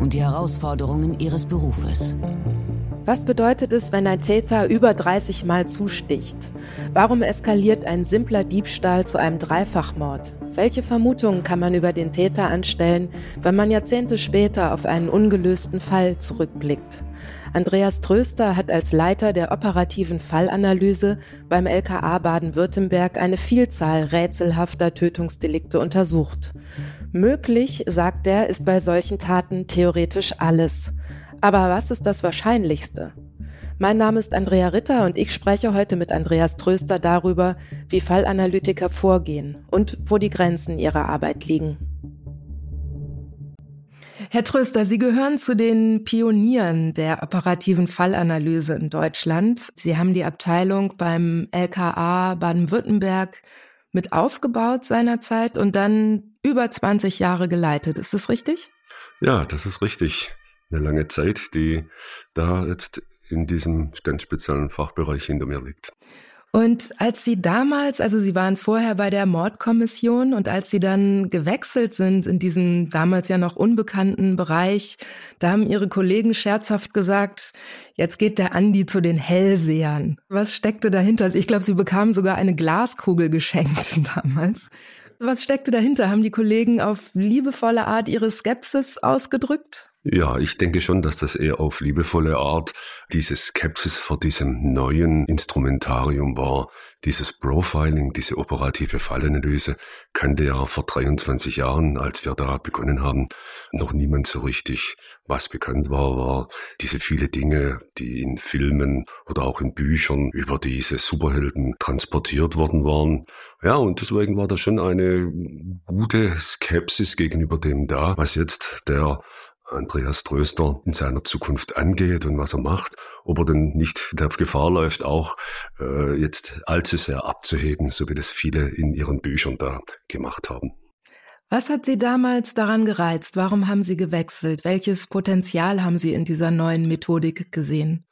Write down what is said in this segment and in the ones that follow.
und die Herausforderungen ihres Berufes. Was bedeutet es, wenn ein Täter über 30 Mal zusticht? Warum eskaliert ein simpler Diebstahl zu einem Dreifachmord? Welche Vermutungen kann man über den Täter anstellen, wenn man Jahrzehnte später auf einen ungelösten Fall zurückblickt? Andreas Tröster hat als Leiter der operativen Fallanalyse beim LKA Baden-Württemberg eine Vielzahl rätselhafter Tötungsdelikte untersucht. Möglich, sagt er, ist bei solchen Taten theoretisch alles. Aber was ist das Wahrscheinlichste? Mein Name ist Andrea Ritter und ich spreche heute mit Andreas Tröster darüber, wie Fallanalytiker vorgehen und wo die Grenzen ihrer Arbeit liegen. Herr Tröster, Sie gehören zu den Pionieren der operativen Fallanalyse in Deutschland. Sie haben die Abteilung beim LKA Baden-Württemberg mit aufgebaut seinerzeit und dann über 20 Jahre geleitet. Ist das richtig? Ja, das ist richtig. Eine lange Zeit, die da jetzt in diesem ganz speziellen Fachbereich hinter mir liegt. Und als Sie damals, also Sie waren vorher bei der Mordkommission und als Sie dann gewechselt sind in diesen damals ja noch unbekannten Bereich, da haben Ihre Kollegen scherzhaft gesagt, jetzt geht der Andi zu den Hellsehern. Was steckte dahinter? Also ich glaube, Sie bekamen sogar eine Glaskugel geschenkt damals. Was steckte dahinter? Haben die Kollegen auf liebevolle Art ihre Skepsis ausgedrückt? Ja, ich denke schon, dass das eher auf liebevolle Art diese Skepsis vor diesem neuen Instrumentarium war. Dieses Profiling, diese operative Fallanalyse kannte ja vor 23 Jahren, als wir da begonnen haben, noch niemand so richtig. Was bekannt war, war diese viele Dinge, die in Filmen oder auch in Büchern über diese Superhelden transportiert worden waren. Ja, und deswegen war da schon eine gute Skepsis gegenüber dem da, was jetzt der Andreas Tröster in seiner Zukunft angeht und was er macht, ob er denn nicht der Gefahr läuft, auch äh, jetzt allzu sehr abzuheben, so wie das viele in ihren Büchern da gemacht haben. Was hat Sie damals daran gereizt? Warum haben Sie gewechselt? Welches Potenzial haben Sie in dieser neuen Methodik gesehen?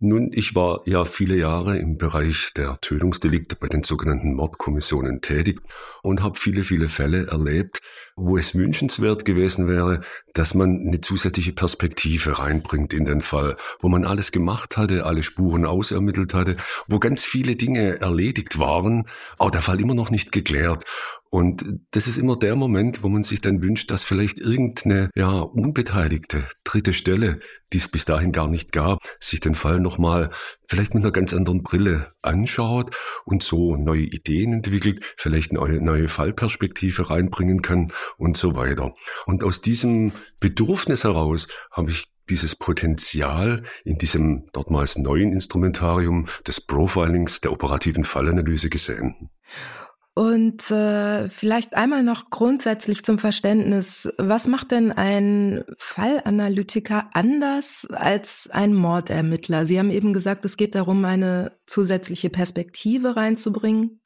Nun, ich war ja viele Jahre im Bereich der Tötungsdelikte bei den sogenannten Mordkommissionen tätig und habe viele, viele Fälle erlebt, wo es wünschenswert gewesen wäre, dass man eine zusätzliche Perspektive reinbringt in den Fall, wo man alles gemacht hatte, alle Spuren ausermittelt hatte, wo ganz viele Dinge erledigt waren, aber der Fall immer noch nicht geklärt. Und das ist immer der Moment, wo man sich dann wünscht, dass vielleicht irgendeine ja unbeteiligte dritte Stelle, die es bis dahin gar nicht gab, sich den Fall nochmal vielleicht mit einer ganz anderen Brille anschaut und so neue Ideen entwickelt, vielleicht eine neue Fallperspektive reinbringen kann und so weiter. Und aus diesem Bedürfnis heraus habe ich dieses Potenzial in diesem dortmals neuen Instrumentarium des Profilings der operativen Fallanalyse gesehen. Und äh, vielleicht einmal noch grundsätzlich zum Verständnis, was macht denn ein Fallanalytiker anders als ein Mordermittler? Sie haben eben gesagt, es geht darum, eine zusätzliche Perspektive reinzubringen.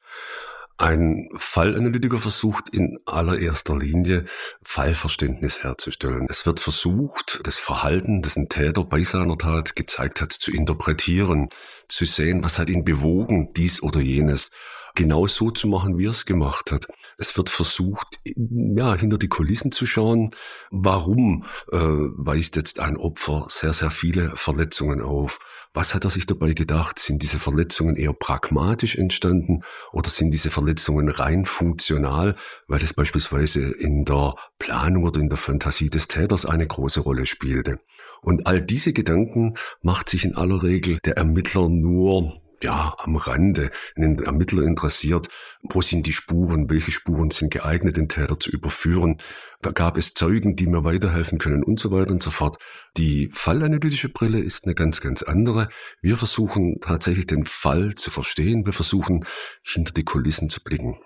Ein Fallanalytiker versucht in allererster Linie Fallverständnis herzustellen. Es wird versucht, das Verhalten, das ein Täter bei seiner Tat gezeigt hat, zu interpretieren, zu sehen, was hat ihn bewogen, dies oder jenes genau so zu machen, wie er es gemacht hat. Es wird versucht, ja, hinter die Kulissen zu schauen. Warum äh, weist jetzt ein Opfer sehr, sehr viele Verletzungen auf? Was hat er sich dabei gedacht? Sind diese Verletzungen eher pragmatisch entstanden oder sind diese Verletzungen rein funktional, weil es beispielsweise in der Planung oder in der Fantasie des Täters eine große Rolle spielte? Und all diese Gedanken macht sich in aller Regel der Ermittler nur ja, am Rande einen Ermittler interessiert, wo sind die Spuren, welche Spuren sind geeignet, den Täter zu überführen. Da gab es Zeugen, die mir weiterhelfen können und so weiter und so fort. Die fallanalytische Brille ist eine ganz, ganz andere. Wir versuchen tatsächlich den Fall zu verstehen. Wir versuchen hinter die Kulissen zu blicken.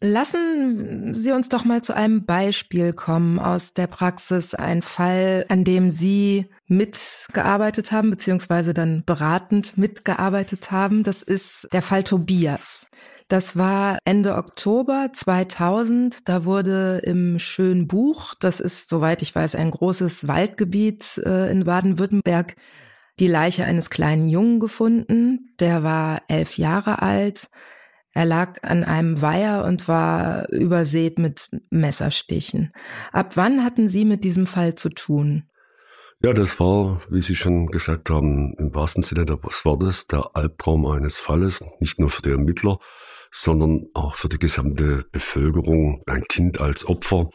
Lassen Sie uns doch mal zu einem Beispiel kommen aus der Praxis, ein Fall, an dem Sie mitgearbeitet haben, beziehungsweise dann beratend mitgearbeitet haben. Das ist der Fall Tobias. Das war Ende Oktober 2000. Da wurde im Schönbuch, das ist, soweit ich weiß, ein großes Waldgebiet äh, in Baden-Württemberg, die Leiche eines kleinen Jungen gefunden. Der war elf Jahre alt. Er lag an einem Weiher und war übersät mit Messerstichen. Ab wann hatten Sie mit diesem Fall zu tun? Ja, das war, wie Sie schon gesagt haben, im wahrsten Sinne des Wortes der Albtraum eines Falles, nicht nur für die Ermittler, sondern auch für die gesamte Bevölkerung. Ein Kind als Opfer,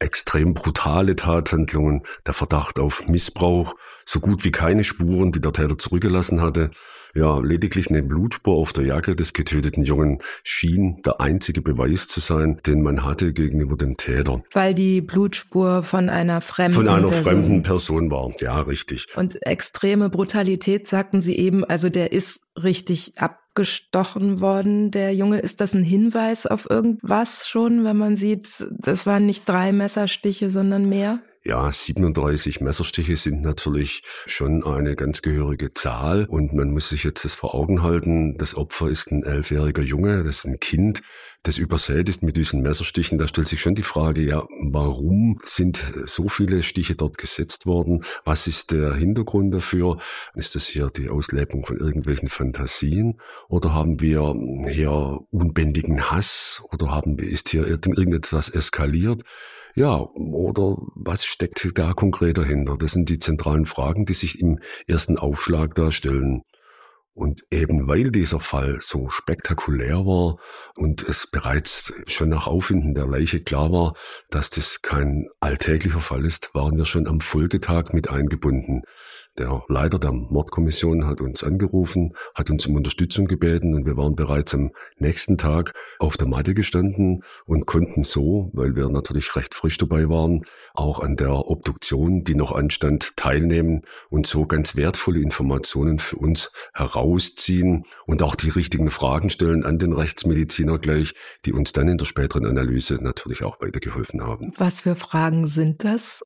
extrem brutale Tathandlungen, der Verdacht auf Missbrauch, so gut wie keine Spuren, die der Täter zurückgelassen hatte. Ja, lediglich eine Blutspur auf der Jacke des getöteten Jungen schien der einzige Beweis zu sein, den man hatte gegenüber dem Täter. Weil die Blutspur von einer fremden Von einer Person. fremden Person war, ja, richtig. Und extreme Brutalität, sagten Sie eben, also der ist richtig abgestochen worden, der Junge. Ist das ein Hinweis auf irgendwas schon, wenn man sieht, das waren nicht drei Messerstiche, sondern mehr? Ja, 37 Messerstiche sind natürlich schon eine ganz gehörige Zahl und man muss sich jetzt das vor Augen halten. Das Opfer ist ein elfjähriger Junge, das ist ein Kind, das übersät ist mit diesen Messerstichen. Da stellt sich schon die Frage, ja, warum sind so viele Stiche dort gesetzt worden? Was ist der Hintergrund dafür? Ist das hier die Auslebung von irgendwelchen Fantasien oder haben wir hier unbändigen Hass oder haben, ist hier irgendetwas eskaliert? Ja, oder was steckt da konkret dahinter? Das sind die zentralen Fragen, die sich im ersten Aufschlag da stellen. Und eben weil dieser Fall so spektakulär war und es bereits schon nach Auffinden der Leiche klar war, dass das kein alltäglicher Fall ist, waren wir schon am Folgetag mit eingebunden. Der Leiter der Mordkommission hat uns angerufen, hat uns um Unterstützung gebeten und wir waren bereits am nächsten Tag auf der Matte gestanden und konnten so, weil wir natürlich recht frisch dabei waren, auch an der Obduktion, die noch anstand, teilnehmen und so ganz wertvolle Informationen für uns herausziehen und auch die richtigen Fragen stellen an den Rechtsmediziner gleich, die uns dann in der späteren Analyse natürlich auch weitergeholfen haben. Was für Fragen sind das?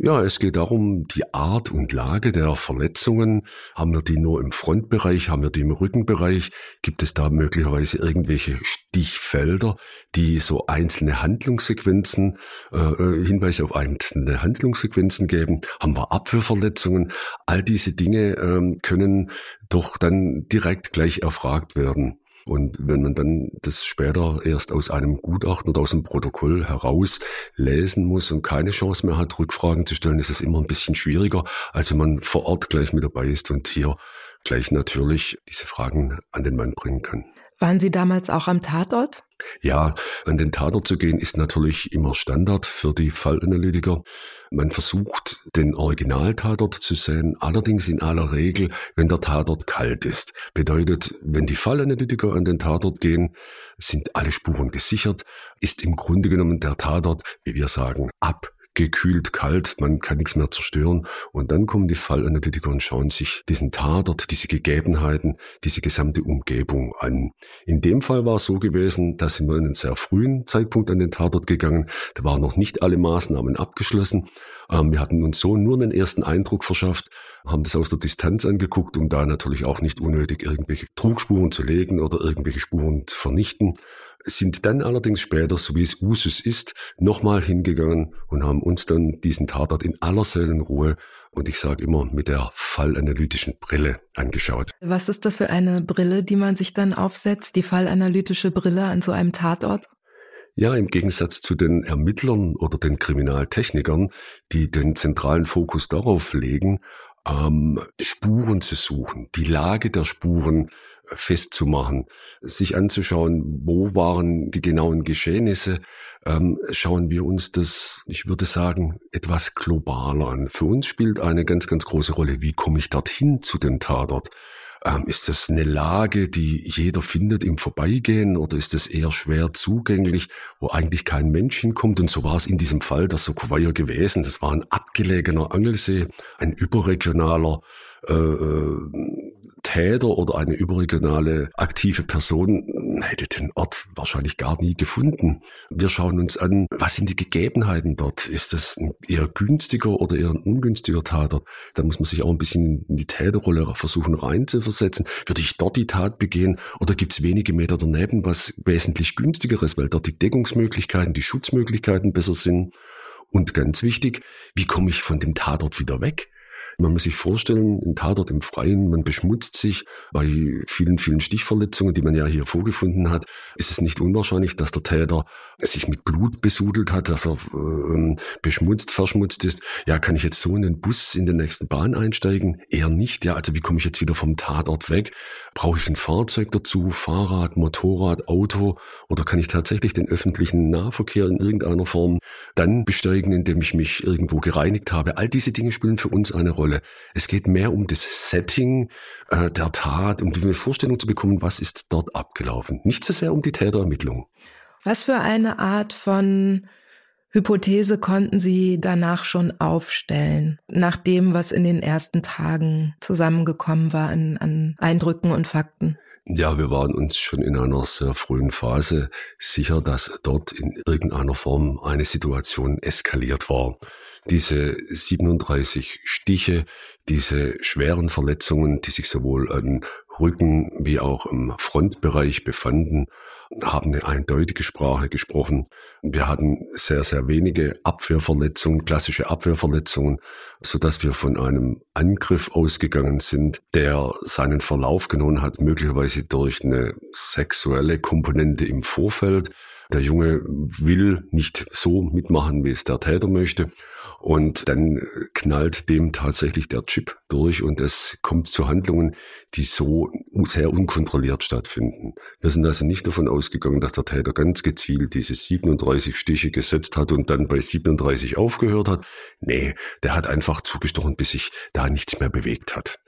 Ja, es geht darum, die Art und Lage der Verletzungen. Haben wir die nur im Frontbereich, haben wir die im Rückenbereich? Gibt es da möglicherweise irgendwelche Stichfelder, die so einzelne Handlungssequenzen, äh, äh Hinweise auf einzelne Handlungssequenzen geben? Haben wir Abwehrverletzungen? All diese Dinge ähm, können doch dann direkt gleich erfragt werden. Und wenn man dann das später erst aus einem Gutachten oder aus dem Protokoll heraus lesen muss und keine Chance mehr hat, Rückfragen zu stellen, ist es immer ein bisschen schwieriger, als wenn man vor Ort gleich mit dabei ist und hier gleich natürlich diese Fragen an den Mann bringen kann. Waren Sie damals auch am Tatort? Ja, an den Tatort zu gehen ist natürlich immer Standard für die Fallanalytiker. Man versucht, den Originaltatort zu sehen, allerdings in aller Regel, wenn der Tatort kalt ist. Bedeutet, wenn die Fallanalytiker an den Tatort gehen, sind alle Spuren gesichert, ist im Grunde genommen der Tatort, wie wir sagen, ab gekühlt, kalt, man kann nichts mehr zerstören. Und dann kommen die Fallanalytiker und schauen sich diesen Tatort, diese Gegebenheiten, diese gesamte Umgebung an. In dem Fall war es so gewesen, dass sind wir in einem sehr frühen Zeitpunkt an den Tatort gegangen. Da waren noch nicht alle Maßnahmen abgeschlossen. Ähm, wir hatten uns so nur einen ersten Eindruck verschafft, haben das aus der Distanz angeguckt, um da natürlich auch nicht unnötig irgendwelche Trugspuren zu legen oder irgendwelche Spuren zu vernichten sind dann allerdings später, so wie es Usus ist, nochmal hingegangen und haben uns dann diesen Tatort in aller Seelenruhe und ich sage immer mit der fallanalytischen Brille angeschaut. Was ist das für eine Brille, die man sich dann aufsetzt, die fallanalytische Brille an so einem Tatort? Ja, im Gegensatz zu den Ermittlern oder den Kriminaltechnikern, die den zentralen Fokus darauf legen, ähm, Spuren zu suchen, die Lage der Spuren festzumachen, sich anzuschauen, wo waren die genauen Geschehnisse, ähm, schauen wir uns das, ich würde sagen, etwas globaler an. Für uns spielt eine ganz, ganz große Rolle, wie komme ich dorthin zu dem Tatort? Ähm, ist das eine Lage, die jeder findet im Vorbeigehen oder ist es eher schwer zugänglich, wo eigentlich kein Mensch hinkommt? Und so war es in diesem Fall der Sokovaja gewesen. Das war ein abgelegener Angelsee, ein überregionaler äh, äh Täter oder eine überregionale aktive Person hätte den Ort wahrscheinlich gar nie gefunden. Wir schauen uns an, was sind die Gegebenheiten dort? Ist das ein eher günstiger oder eher ein ungünstiger Tatort? Da muss man sich auch ein bisschen in die Täterrolle versuchen reinzuversetzen. Würde ich dort die Tat begehen oder gibt es wenige Meter daneben was wesentlich günstigeres, weil dort die Deckungsmöglichkeiten, die Schutzmöglichkeiten besser sind? Und ganz wichtig, wie komme ich von dem Tatort wieder weg? Man muss sich vorstellen, ein Tatort im Freien, man beschmutzt sich. Bei vielen, vielen Stichverletzungen, die man ja hier vorgefunden hat, ist es nicht unwahrscheinlich, dass der Täter sich mit Blut besudelt hat, dass er äh, beschmutzt, verschmutzt ist. Ja, kann ich jetzt so in den Bus in den nächsten Bahn einsteigen? Eher nicht. Ja, also wie komme ich jetzt wieder vom Tatort weg? Brauche ich ein Fahrzeug dazu? Fahrrad, Motorrad, Auto? Oder kann ich tatsächlich den öffentlichen Nahverkehr in irgendeiner Form dann besteigen, indem ich mich irgendwo gereinigt habe? All diese Dinge spielen für uns eine Rolle. Rolle. Es geht mehr um das Setting äh, der Tat, um die Vorstellung zu bekommen, was ist dort abgelaufen. Nicht so sehr um die Täterermittlung. Was für eine Art von Hypothese konnten Sie danach schon aufstellen, nach dem, was in den ersten Tagen zusammengekommen war an, an Eindrücken und Fakten? Ja, wir waren uns schon in einer sehr frühen Phase sicher, dass dort in irgendeiner Form eine Situation eskaliert war. Diese 37 Stiche, diese schweren Verletzungen, die sich sowohl an Rücken wie auch im Frontbereich befanden, haben eine eindeutige Sprache gesprochen. Wir hatten sehr, sehr wenige Abwehrverletzungen, klassische Abwehrverletzungen, so dass wir von einem Angriff ausgegangen sind, der seinen Verlauf genommen hat, möglicherweise durch eine sexuelle Komponente im Vorfeld. Der Junge will nicht so mitmachen, wie es der Täter möchte. Und dann knallt dem tatsächlich der Chip durch und es kommt zu Handlungen, die so sehr unkontrolliert stattfinden. Wir sind also nicht davon ausgegangen, dass der Täter ganz gezielt diese 37 Stiche gesetzt hat und dann bei 37 aufgehört hat. Nee, der hat einfach zugestochen, bis sich da nichts mehr bewegt hat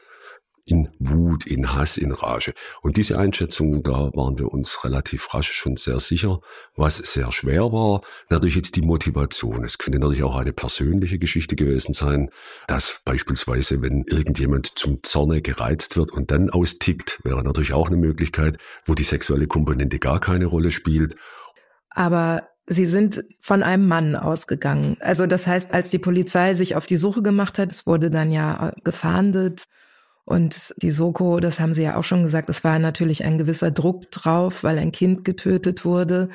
in Wut, in Hass, in Rage. Und diese Einschätzung, da waren wir uns relativ rasch schon sehr sicher. Was sehr schwer war, natürlich jetzt die Motivation. Es könnte natürlich auch eine persönliche Geschichte gewesen sein, dass beispielsweise, wenn irgendjemand zum Zorne gereizt wird und dann austickt, wäre natürlich auch eine Möglichkeit, wo die sexuelle Komponente gar keine Rolle spielt. Aber Sie sind von einem Mann ausgegangen. Also das heißt, als die Polizei sich auf die Suche gemacht hat, es wurde dann ja gefahndet und die Soko, das haben Sie ja auch schon gesagt, es war natürlich ein gewisser Druck drauf, weil ein Kind getötet wurde.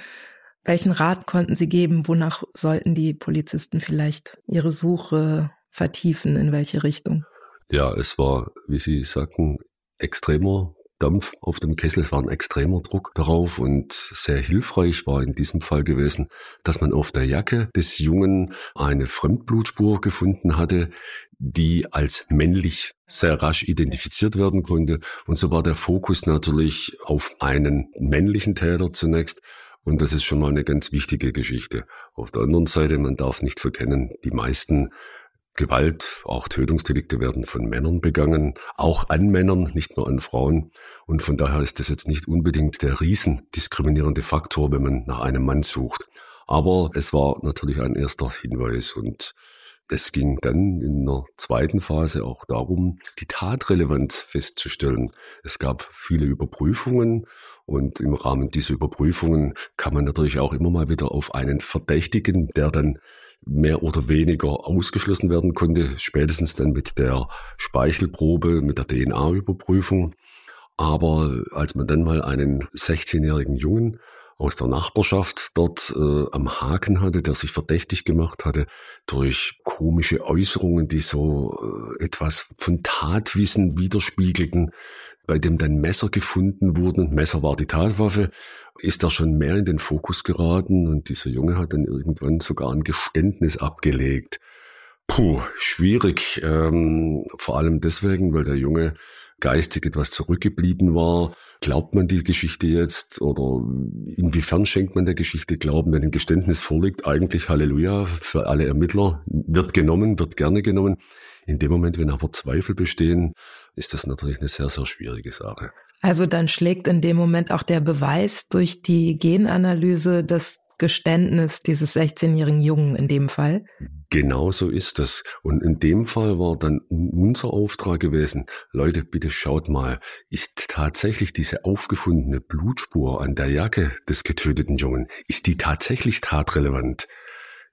Welchen Rat konnten Sie geben? Wonach sollten die Polizisten vielleicht ihre Suche vertiefen? In welche Richtung? Ja, es war, wie Sie sagten, extremer Dampf auf dem Kessel. Es war ein extremer Druck darauf und sehr hilfreich war in diesem Fall gewesen, dass man auf der Jacke des Jungen eine Fremdblutspur gefunden hatte, die als männlich sehr rasch identifiziert werden konnte. Und so war der Fokus natürlich auf einen männlichen Täter zunächst. Und das ist schon mal eine ganz wichtige Geschichte. Auf der anderen Seite, man darf nicht verkennen, die meisten Gewalt, auch Tötungsdelikte werden von Männern begangen, auch an Männern, nicht nur an Frauen. Und von daher ist das jetzt nicht unbedingt der riesendiskriminierende Faktor, wenn man nach einem Mann sucht. Aber es war natürlich ein erster Hinweis und es ging dann in der zweiten Phase auch darum, die Tatrelevanz festzustellen. Es gab viele Überprüfungen und im Rahmen dieser Überprüfungen kann man natürlich auch immer mal wieder auf einen Verdächtigen, der dann mehr oder weniger ausgeschlossen werden konnte, spätestens dann mit der Speichelprobe, mit der DNA-Überprüfung. Aber als man dann mal einen 16-jährigen Jungen aus der Nachbarschaft dort äh, am Haken hatte, der sich verdächtig gemacht hatte durch komische Äußerungen, die so äh, etwas von Tatwissen widerspiegelten, bei dem dann Messer gefunden wurden. Messer war die Tatwaffe ist er schon mehr in den Fokus geraten und dieser Junge hat dann irgendwann sogar ein Geständnis abgelegt. Puh, schwierig. Ähm, vor allem deswegen, weil der Junge geistig etwas zurückgeblieben war. Glaubt man die Geschichte jetzt oder inwiefern schenkt man der Geschichte Glauben, wenn ein Geständnis vorliegt? Eigentlich Halleluja für alle Ermittler. Wird genommen, wird gerne genommen. In dem Moment, wenn aber Zweifel bestehen, ist das natürlich eine sehr, sehr schwierige Sache. Also dann schlägt in dem Moment auch der Beweis durch die Genanalyse, dass Geständnis dieses 16-jährigen Jungen in dem Fall. Genau so ist es. Und in dem Fall war dann unser Auftrag gewesen, Leute, bitte schaut mal, ist tatsächlich diese aufgefundene Blutspur an der Jacke des getöteten Jungen, ist die tatsächlich tatrelevant?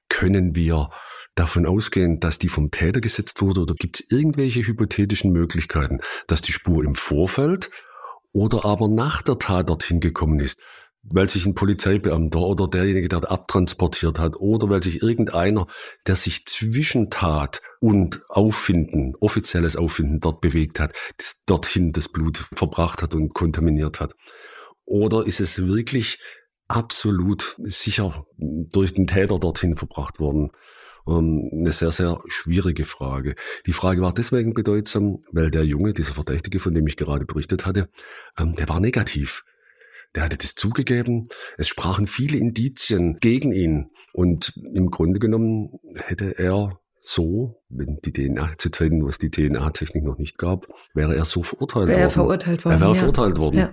Können wir davon ausgehen, dass die vom Täter gesetzt wurde oder gibt es irgendwelche hypothetischen Möglichkeiten, dass die Spur im Vorfeld oder aber nach der Tat dorthin gekommen ist? weil sich ein Polizeibeamter oder derjenige, der abtransportiert hat, oder weil sich irgendeiner, der sich zwischen Tat und Auffinden, offizielles Auffinden dort bewegt hat, das dorthin das Blut verbracht hat und kontaminiert hat. Oder ist es wirklich absolut sicher durch den Täter dorthin verbracht worden? Ähm, eine sehr, sehr schwierige Frage. Die Frage war deswegen bedeutsam, weil der Junge, dieser Verdächtige, von dem ich gerade berichtet hatte, ähm, der war negativ. Der hatte das zugegeben. Es sprachen viele Indizien gegen ihn. Und im Grunde genommen hätte er so, wenn die DNA zu Zeiten, wo es die DNA-Technik noch nicht gab, wäre er so verurteilt wäre worden. Er verurteilt worden. Er wäre ja. verurteilt worden. Ja.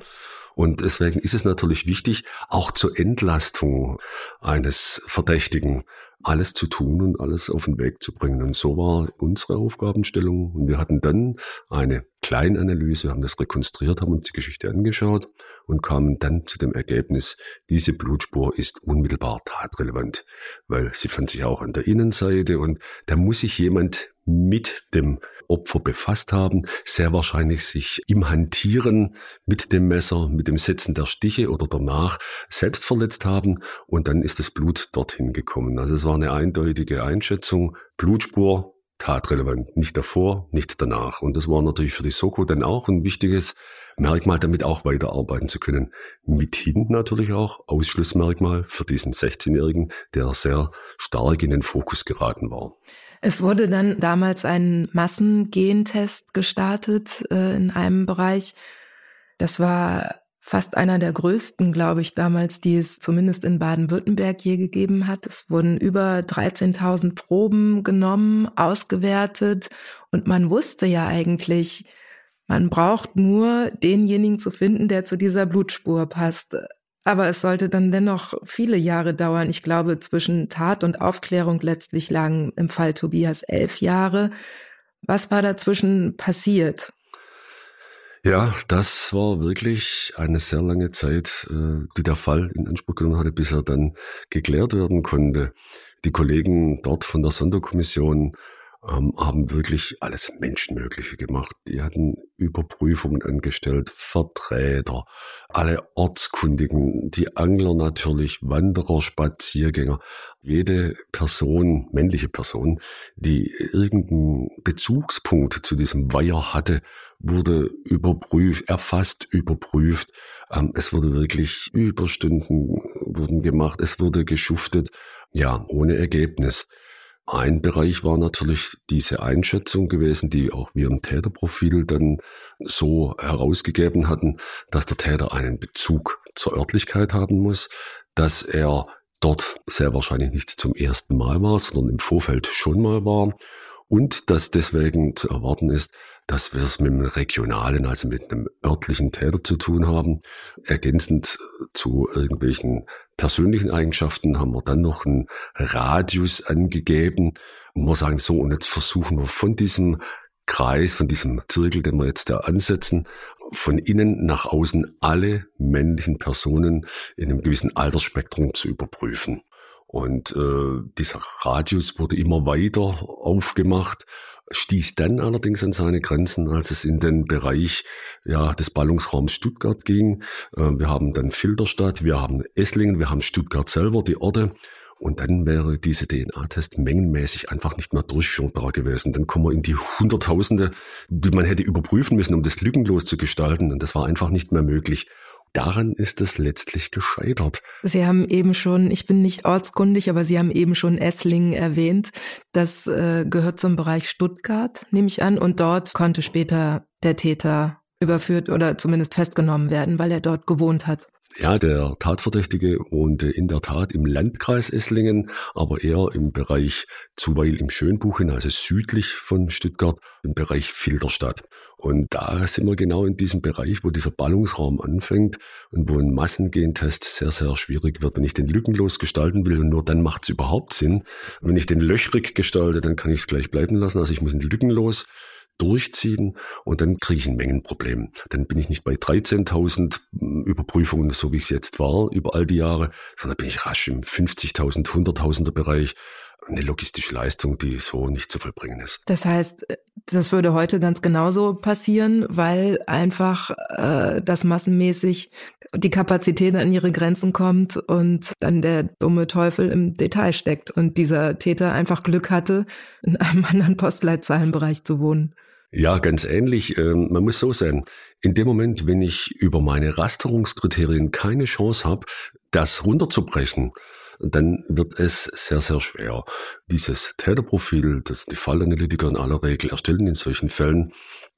Und deswegen ist es natürlich wichtig, auch zur Entlastung eines Verdächtigen alles zu tun und alles auf den Weg zu bringen. Und so war unsere Aufgabenstellung. Und wir hatten dann eine Kleinanalyse, haben das rekonstruiert, haben uns die Geschichte angeschaut und kamen dann zu dem Ergebnis, diese Blutspur ist unmittelbar tatrelevant, weil sie fand sich auch an der Innenseite und da muss sich jemand mit dem Opfer befasst haben, sehr wahrscheinlich sich im Hantieren mit dem Messer, mit dem Setzen der Stiche oder danach selbst verletzt haben und dann ist das Blut dorthin gekommen. Also es war eine eindeutige Einschätzung, Blutspur tatrelevant, nicht davor, nicht danach. Und das war natürlich für die Soko dann auch ein wichtiges Merkmal, damit auch weiterarbeiten zu können. Mithin natürlich auch Ausschlussmerkmal für diesen 16-Jährigen, der sehr stark in den Fokus geraten war. Es wurde dann damals ein Massengentest gestartet äh, in einem Bereich. Das war fast einer der größten, glaube ich, damals, die es zumindest in Baden-Württemberg je gegeben hat. Es wurden über 13.000 Proben genommen, ausgewertet und man wusste ja eigentlich, man braucht nur denjenigen zu finden, der zu dieser Blutspur passt. Aber es sollte dann dennoch viele Jahre dauern. Ich glaube, zwischen Tat und Aufklärung letztlich lagen im Fall Tobias elf Jahre. Was war dazwischen passiert? Ja, das war wirklich eine sehr lange Zeit, äh, die der Fall in Anspruch genommen hatte, bis er dann geklärt werden konnte. Die Kollegen dort von der Sonderkommission ähm, haben wirklich alles Menschenmögliche gemacht. Die hatten Überprüfungen angestellt, Vertreter, alle Ortskundigen, die Angler natürlich, Wanderer, Spaziergänger, jede Person, männliche Person, die irgendeinen Bezugspunkt zu diesem Weiher hatte, wurde überprüft, erfasst, überprüft. Ähm, es wurde wirklich Überstunden wurden gemacht, es wurde geschuftet, ja, ohne Ergebnis. Ein Bereich war natürlich diese Einschätzung gewesen, die auch wir im Täterprofil dann so herausgegeben hatten, dass der Täter einen Bezug zur Örtlichkeit haben muss, dass er dort sehr wahrscheinlich nicht zum ersten Mal war, sondern im Vorfeld schon mal war und dass deswegen zu erwarten ist, dass wir es mit einem regionalen, also mit einem örtlichen Täter zu tun haben. Ergänzend zu irgendwelchen persönlichen Eigenschaften haben wir dann noch einen Radius angegeben. Und wir sagen so, und jetzt versuchen wir von diesem Kreis, von diesem Zirkel, den wir jetzt da ansetzen, von innen nach außen alle männlichen Personen in einem gewissen Altersspektrum zu überprüfen. Und äh, dieser Radius wurde immer weiter aufgemacht, stieß dann allerdings an seine Grenzen, als es in den Bereich ja, des Ballungsraums Stuttgart ging. Äh, wir haben dann Filderstadt, wir haben Esslingen, wir haben Stuttgart selber, die Orte. Und dann wäre diese DNA-Test mengenmäßig einfach nicht mehr durchführbar gewesen. Dann kommen wir in die Hunderttausende, die man hätte überprüfen müssen, um das lückenlos zu gestalten. Und das war einfach nicht mehr möglich. Daran ist es letztlich gescheitert. Sie haben eben schon, ich bin nicht ortskundig, aber Sie haben eben schon Esslingen erwähnt. Das äh, gehört zum Bereich Stuttgart, nehme ich an. Und dort konnte später der Täter überführt oder zumindest festgenommen werden, weil er dort gewohnt hat. Ja, der Tatverdächtige wohnte in der Tat im Landkreis Esslingen, aber eher im Bereich Zuweil im Schönbuchen, also südlich von Stuttgart, im Bereich Filderstadt. Und da sind wir genau in diesem Bereich, wo dieser Ballungsraum anfängt und wo ein Massengentest sehr, sehr schwierig wird. Wenn ich den lückenlos gestalten will und nur dann macht es überhaupt Sinn. Wenn ich den löchrig gestalte, dann kann ich es gleich bleiben lassen. Also ich muss ihn lückenlos durchziehen und dann kriege ich ein Mengenproblem. Dann bin ich nicht bei 13.000 hm, Überprüfungen, so wie es jetzt war, über all die Jahre, sondern bin ich rasch im 50.000, 100.000er Bereich. Eine logistische Leistung, die so nicht zu vollbringen ist. Das heißt, das würde heute ganz genauso passieren, weil einfach äh, das massenmäßig die Kapazität an ihre Grenzen kommt und dann der dumme Teufel im Detail steckt und dieser Täter einfach Glück hatte, in einem anderen Postleitzahlenbereich zu wohnen. Ja, ganz ähnlich. Ähm, man muss so sein. In dem Moment, wenn ich über meine Rasterungskriterien keine Chance habe, das runterzubrechen, dann wird es sehr, sehr schwer. Dieses Täterprofil, das die Fallanalytiker in aller Regel erstellen in solchen Fällen,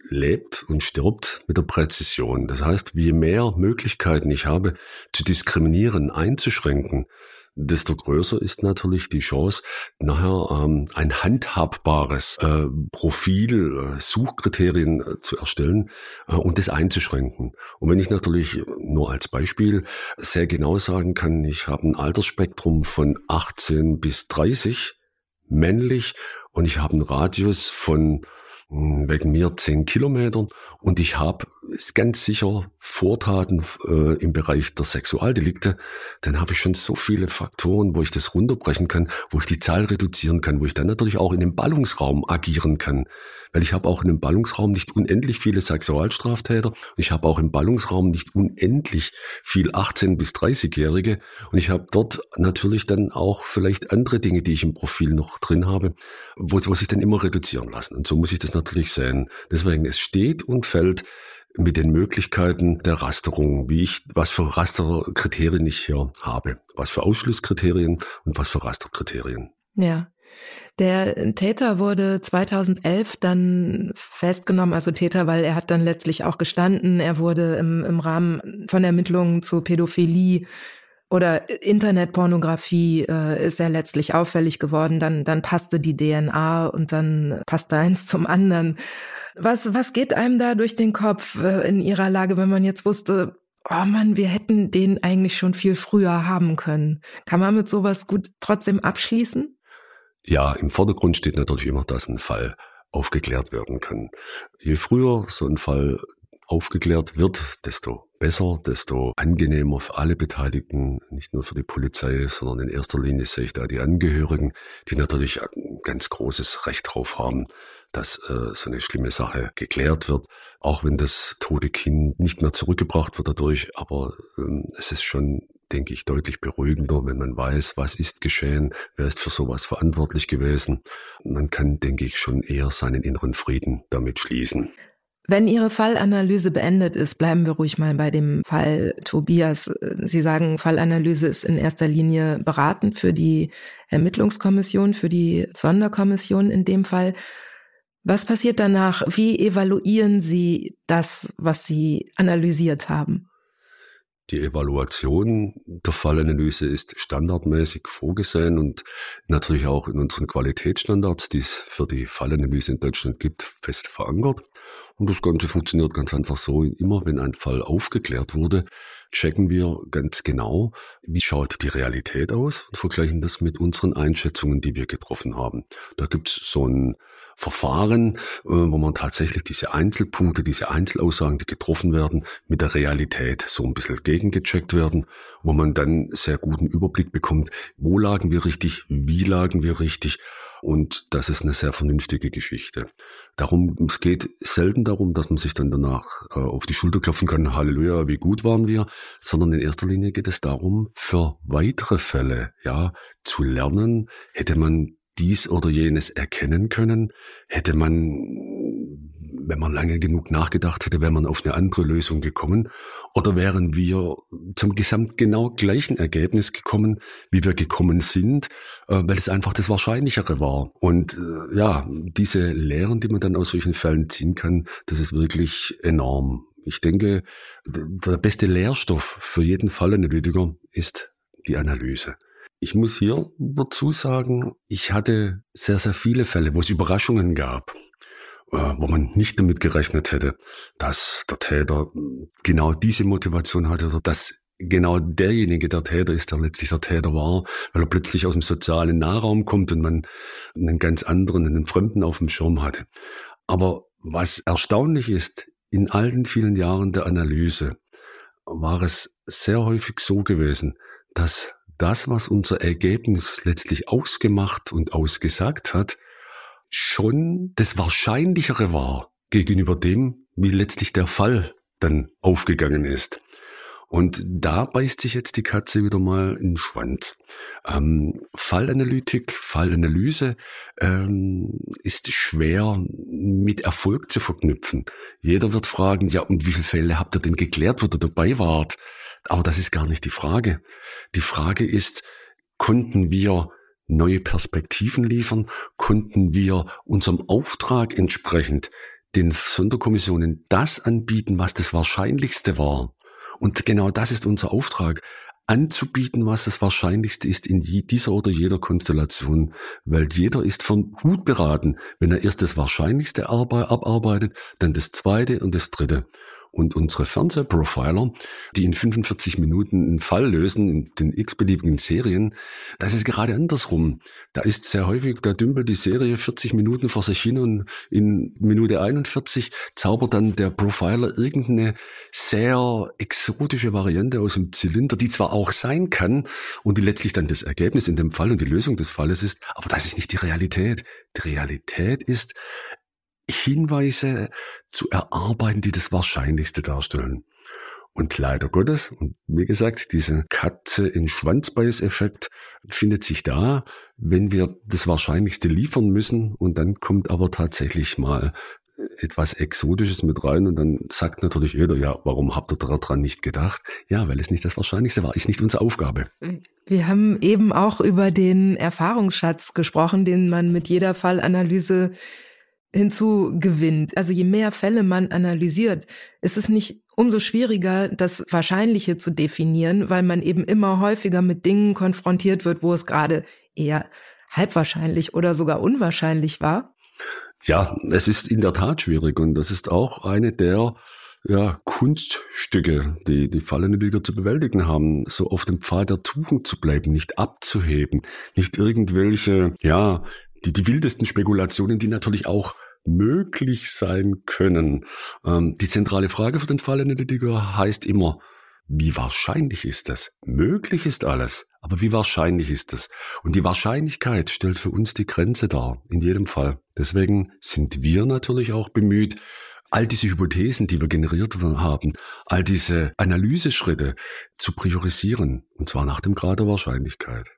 lebt und stirbt mit der Präzision. Das heißt, je mehr Möglichkeiten ich habe, zu diskriminieren, einzuschränken, desto größer ist natürlich die Chance, nachher ähm, ein handhabbares äh, Profil, äh, Suchkriterien äh, zu erstellen äh, und das einzuschränken. Und wenn ich natürlich nur als Beispiel sehr genau sagen kann, ich habe ein Altersspektrum von 18 bis 30, männlich, und ich habe einen Radius von hm, wegen mir zehn Kilometern und ich habe ganz sicher Vortaten äh, im Bereich der Sexualdelikte, dann habe ich schon so viele Faktoren, wo ich das runterbrechen kann, wo ich die Zahl reduzieren kann, wo ich dann natürlich auch in dem Ballungsraum agieren kann. Weil ich habe auch in dem Ballungsraum nicht unendlich viele Sexualstraftäter, ich habe auch im Ballungsraum nicht unendlich viel 18- bis 30-Jährige und ich habe dort natürlich dann auch vielleicht andere Dinge, die ich im Profil noch drin habe, wo, wo sich dann immer reduzieren lassen. Und so muss ich das natürlich sehen. Deswegen, es steht und fällt mit den Möglichkeiten der Rasterung, wie ich, was für Rasterkriterien ich hier habe, was für Ausschlusskriterien und was für Rasterkriterien. Ja. Der Täter wurde 2011 dann festgenommen, also Täter, weil er hat dann letztlich auch gestanden. Er wurde im, im Rahmen von Ermittlungen zu Pädophilie oder Internetpornografie äh, ist er letztlich auffällig geworden. Dann, dann passte die DNA und dann passte eins zum anderen. Was, was geht einem da durch den Kopf äh, in Ihrer Lage, wenn man jetzt wusste, oh Mann, wir hätten den eigentlich schon viel früher haben können? Kann man mit sowas gut trotzdem abschließen? Ja, im Vordergrund steht natürlich immer, dass ein Fall aufgeklärt werden kann. Je früher so ein Fall aufgeklärt wird, desto besser, desto angenehmer für alle Beteiligten, nicht nur für die Polizei, sondern in erster Linie sehe ich da die Angehörigen, die natürlich ein ganz großes Recht drauf haben, dass äh, so eine schlimme Sache geklärt wird, auch wenn das tote Kind nicht mehr zurückgebracht wird dadurch, aber ähm, es ist schon denke ich, deutlich beruhigender, wenn man weiß, was ist geschehen, wer ist für sowas verantwortlich gewesen. Man kann, denke ich, schon eher seinen inneren Frieden damit schließen. Wenn Ihre Fallanalyse beendet ist, bleiben wir ruhig mal bei dem Fall Tobias. Sie sagen, Fallanalyse ist in erster Linie beratend für die Ermittlungskommission, für die Sonderkommission in dem Fall. Was passiert danach? Wie evaluieren Sie das, was Sie analysiert haben? Die Evaluation der Fallanalyse ist standardmäßig vorgesehen und natürlich auch in unseren Qualitätsstandards, die es für die Fallanalyse in Deutschland gibt, fest verankert. Und das Ganze funktioniert ganz einfach so, immer wenn ein Fall aufgeklärt wurde, checken wir ganz genau, wie schaut die Realität aus und vergleichen das mit unseren Einschätzungen, die wir getroffen haben. Da gibt es so ein Verfahren, äh, wo man tatsächlich diese Einzelpunkte, diese Einzelaussagen, die getroffen werden, mit der Realität so ein bisschen gegengecheckt werden, wo man dann sehr guten Überblick bekommt, wo lagen wir richtig, wie lagen wir richtig und das ist eine sehr vernünftige Geschichte. Darum, es geht selten darum, dass man sich dann danach äh, auf die Schulter klopfen kann, Halleluja, wie gut waren wir, sondern in erster Linie geht es darum, für weitere Fälle, ja, zu lernen, hätte man dies oder jenes erkennen können, hätte man wenn man lange genug nachgedacht hätte, wäre man auf eine andere Lösung gekommen? Oder wären wir zum gesamt genau gleichen Ergebnis gekommen, wie wir gekommen sind, äh, weil es einfach das Wahrscheinlichere war? Und äh, ja, diese Lehren, die man dann aus solchen Fällen ziehen kann, das ist wirklich enorm. ich denke, der beste Lehrstoff für jeden Fallanalytiker ist die Analyse. Ich muss hier dazu sagen, ich hatte sehr, sehr viele Fälle, wo es Überraschungen gab, wo man nicht damit gerechnet hätte, dass der Täter genau diese Motivation hatte oder dass genau derjenige der Täter ist, der letztlich der Täter war, weil er plötzlich aus dem sozialen Nahraum kommt und man einen ganz anderen, einen Fremden auf dem Schirm hatte. Aber was erstaunlich ist, in all den vielen Jahren der Analyse war es sehr häufig so gewesen, dass das, was unser Ergebnis letztlich ausgemacht und ausgesagt hat, schon das Wahrscheinlichere war gegenüber dem, wie letztlich der Fall dann aufgegangen ist. Und da beißt sich jetzt die Katze wieder mal in den Schwanz. Ähm, Fallanalytik, Fallanalyse ähm, ist schwer mit Erfolg zu verknüpfen. Jeder wird fragen, ja, und wie viele Fälle habt ihr denn geklärt, wo ihr dabei wart? Aber das ist gar nicht die Frage. Die Frage ist, konnten wir neue Perspektiven liefern? Konnten wir unserem Auftrag entsprechend den Sonderkommissionen das anbieten, was das Wahrscheinlichste war? Und genau das ist unser Auftrag, anzubieten, was das Wahrscheinlichste ist in dieser oder jeder Konstellation, weil jeder ist von gut beraten, wenn er erst das Wahrscheinlichste abarbeitet, dann das zweite und das dritte. Und unsere Fernsehprofiler, die in 45 Minuten einen Fall lösen in den x-beliebigen Serien, das ist gerade andersrum. Da ist sehr häufig, da dümpelt die Serie 40 Minuten vor sich hin und in Minute 41 zaubert dann der Profiler irgendeine sehr exotische Variante aus dem Zylinder, die zwar auch sein kann und die letztlich dann das Ergebnis in dem Fall und die Lösung des Falles ist, aber das ist nicht die Realität. Die Realität ist, Hinweise zu erarbeiten, die das Wahrscheinlichste darstellen. Und leider Gottes, und wie gesagt, diese Katze in Schwanzbeißeffekt findet sich da, wenn wir das Wahrscheinlichste liefern müssen und dann kommt aber tatsächlich mal etwas Exotisches mit rein und dann sagt natürlich jeder, ja, warum habt ihr daran nicht gedacht? Ja, weil es nicht das Wahrscheinlichste war, ist nicht unsere Aufgabe. Wir haben eben auch über den Erfahrungsschatz gesprochen, den man mit jeder Fallanalyse hinzugewinnt. Also je mehr Fälle man analysiert, ist es nicht umso schwieriger, das Wahrscheinliche zu definieren, weil man eben immer häufiger mit Dingen konfrontiert wird, wo es gerade eher halbwahrscheinlich oder sogar unwahrscheinlich war. Ja, es ist in der Tat schwierig und das ist auch eine der ja, Kunststücke, die die Fallenlüger zu bewältigen haben, so auf dem Pfad der Tugend zu bleiben, nicht abzuheben, nicht irgendwelche, ja, die, die wildesten Spekulationen, die natürlich auch möglich sein können. Ähm, die zentrale Frage für den Fallanalytiker heißt immer, wie wahrscheinlich ist das? Möglich ist alles, aber wie wahrscheinlich ist das? Und die Wahrscheinlichkeit stellt für uns die Grenze dar, in jedem Fall. Deswegen sind wir natürlich auch bemüht, all diese Hypothesen, die wir generiert haben, all diese Analyseschritte zu priorisieren, und zwar nach dem Grad der Wahrscheinlichkeit.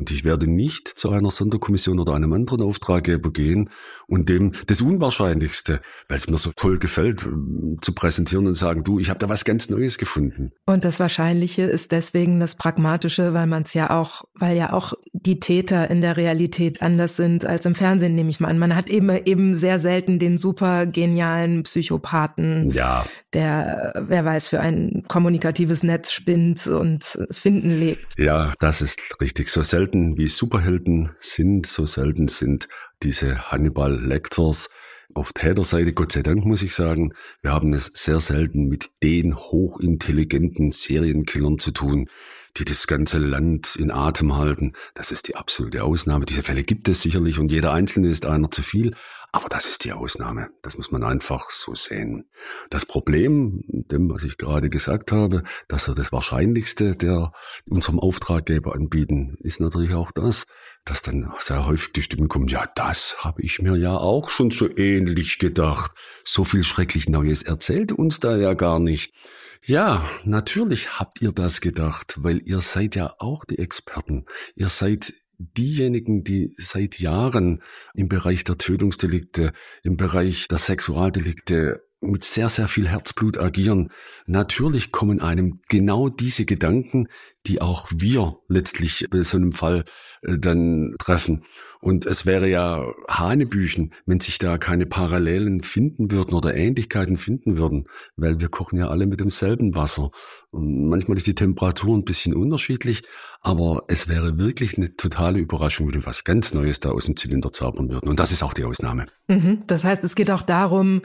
Und ich werde nicht zu einer Sonderkommission oder einem anderen Auftraggeber gehen und dem das Unwahrscheinlichste, weil es mir so toll gefällt, ähm, zu präsentieren und sagen, du, ich habe da was ganz Neues gefunden. Und das Wahrscheinliche ist deswegen das Pragmatische, weil man es ja auch, weil ja auch die Täter in der Realität anders sind als im Fernsehen, nehme ich mal an. Man hat eben eben sehr selten den super genialen Psychopathen, ja. der, wer weiß, für ein kommunikatives Netz spinnt und Finden legt. Ja, das ist richtig. So selten selten wie Superhelden sind, so selten sind diese Hannibal Lectors auf Täterseite, Gott sei Dank muss ich sagen, wir haben es sehr selten mit den hochintelligenten Serienkillern zu tun, die das ganze Land in Atem halten. Das ist die absolute Ausnahme. Diese Fälle gibt es sicherlich und jeder einzelne ist einer zu viel. Aber das ist die Ausnahme. Das muss man einfach so sehen. Das Problem, dem, was ich gerade gesagt habe, dass wir das Wahrscheinlichste der unserem Auftraggeber anbieten, ist natürlich auch das, dass dann sehr häufig die Stimmen kommen, ja, das habe ich mir ja auch schon so ähnlich gedacht. So viel schrecklich Neues erzählt uns da ja gar nicht. Ja, natürlich habt ihr das gedacht, weil ihr seid ja auch die Experten. Ihr seid diejenigen, die seit Jahren im Bereich der Tötungsdelikte, im Bereich der Sexualdelikte mit sehr, sehr viel Herzblut agieren, natürlich kommen einem genau diese Gedanken, die auch wir letztlich bei so einem Fall äh, dann treffen. Und es wäre ja Hanebüchen, wenn sich da keine Parallelen finden würden oder Ähnlichkeiten finden würden, weil wir kochen ja alle mit demselben Wasser. Und manchmal ist die Temperatur ein bisschen unterschiedlich, aber es wäre wirklich eine totale Überraschung, wenn wir was ganz Neues da aus dem Zylinder zaubern würden. Und das ist auch die Ausnahme. Mhm. Das heißt, es geht auch darum,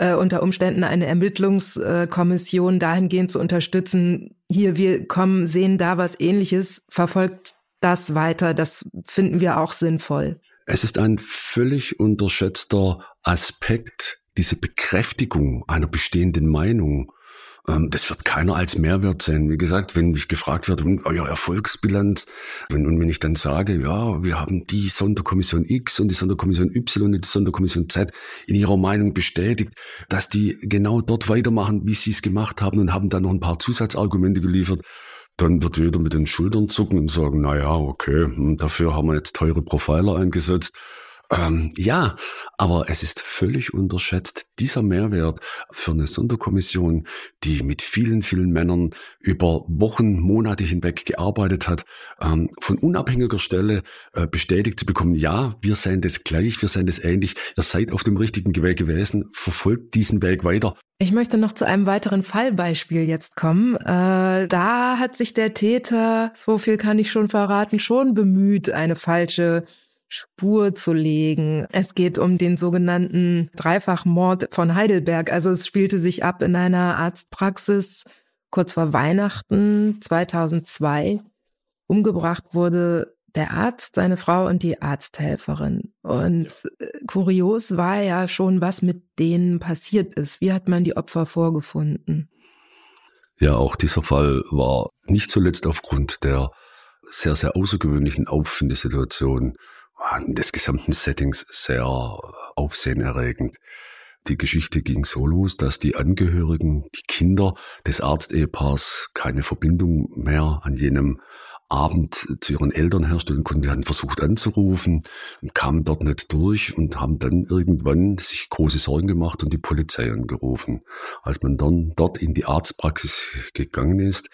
äh, unter Umständen eine Ermittlungskommission dahingehend zu unterstützen. Hier, wir kommen, sehen da was ähnliches, verfolgt das weiter. Das finden wir auch sinnvoll. Es ist ein völlig unterschätzter Aspekt, diese Bekräftigung einer bestehenden Meinung. Ähm, das wird keiner als Mehrwert sehen. Wie gesagt, wenn mich gefragt wird, hm, euer Erfolgsbilanz, wenn, und wenn ich dann sage, ja, wir haben die Sonderkommission X und die Sonderkommission Y und die Sonderkommission Z in ihrer Meinung bestätigt, dass die genau dort weitermachen, wie sie es gemacht haben und haben dann noch ein paar Zusatzargumente geliefert, dann wird jeder mit den Schultern zucken und sagen, na ja, okay, hm, dafür haben wir jetzt teure Profiler eingesetzt. Ähm, ja, aber es ist völlig unterschätzt, dieser Mehrwert für eine Sonderkommission, die mit vielen, vielen Männern über Wochen, Monate hinweg gearbeitet hat, ähm, von unabhängiger Stelle äh, bestätigt zu bekommen, ja, wir seien das gleich, wir seien das ähnlich, ihr seid auf dem richtigen Weg gewesen, verfolgt diesen Weg weiter. Ich möchte noch zu einem weiteren Fallbeispiel jetzt kommen. Äh, da hat sich der Täter, so viel kann ich schon verraten, schon bemüht, eine falsche Spur zu legen. Es geht um den sogenannten Dreifachmord von Heidelberg. Also es spielte sich ab in einer Arztpraxis kurz vor Weihnachten 2002. Umgebracht wurde der Arzt, seine Frau und die Arzthelferin. Und kurios war ja schon, was mit denen passiert ist. Wie hat man die Opfer vorgefunden? Ja, auch dieser Fall war nicht zuletzt aufgrund der sehr, sehr außergewöhnlichen Auffindesituation des gesamten Settings sehr aufsehenerregend. Die Geschichte ging so los, dass die Angehörigen, die Kinder des Arztehepaars keine Verbindung mehr an jenem Abend zu ihren Eltern herstellen konnten. Die hatten versucht anzurufen und kamen dort nicht durch und haben dann irgendwann sich große Sorgen gemacht und die Polizei angerufen. Als man dann dort in die Arztpraxis gegangen ist,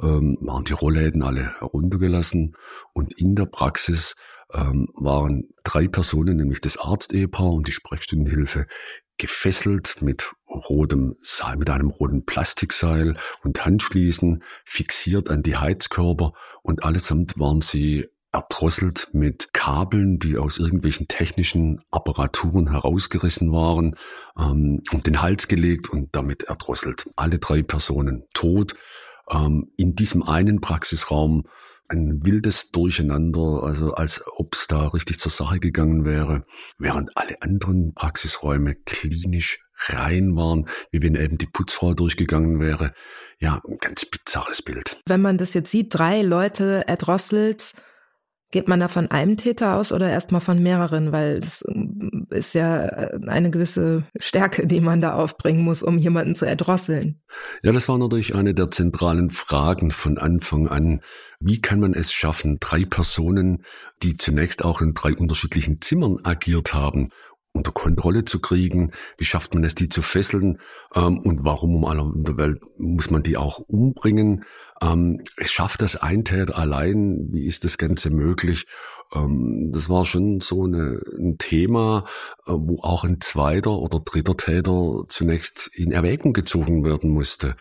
ähm, waren die Rollläden alle heruntergelassen und in der Praxis ähm, waren drei Personen, nämlich das Arztehepaar und die Sprechstundenhilfe, gefesselt mit rotem Seil, mit einem roten Plastikseil und Handschließen fixiert an die Heizkörper und allesamt waren sie erdrosselt mit Kabeln, die aus irgendwelchen technischen Apparaturen herausgerissen waren, ähm, um den Hals gelegt und damit erdrosselt. Alle drei Personen tot. Ähm, in diesem einen Praxisraum ein wildes Durcheinander, also als ob es da richtig zur Sache gegangen wäre, während alle anderen Praxisräume klinisch rein waren, wie wenn eben die Putzfrau durchgegangen wäre. Ja, ein ganz bizarres Bild. Wenn man das jetzt sieht, drei Leute erdrosselt, Geht man da von einem Täter aus oder erstmal von mehreren? Weil das ähm, ist ja äh, eine gewisse Stärke, die man da aufbringen muss, um jemanden zu erdrosseln. Ja, das war natürlich eine der zentralen Fragen von Anfang an. Wie kann man es schaffen, drei Personen, die zunächst auch in drei unterschiedlichen Zimmern agiert haben, unter Kontrolle zu kriegen? Wie schafft man es, die zu fesseln? Ähm, und warum um aller Welt muss man die auch umbringen? Ähm, schafft das ein Täter allein? Wie ist das Ganze möglich? Ähm, das war schon so eine, ein Thema, äh, wo auch ein zweiter oder dritter Täter zunächst in Erwägung gezogen werden musste.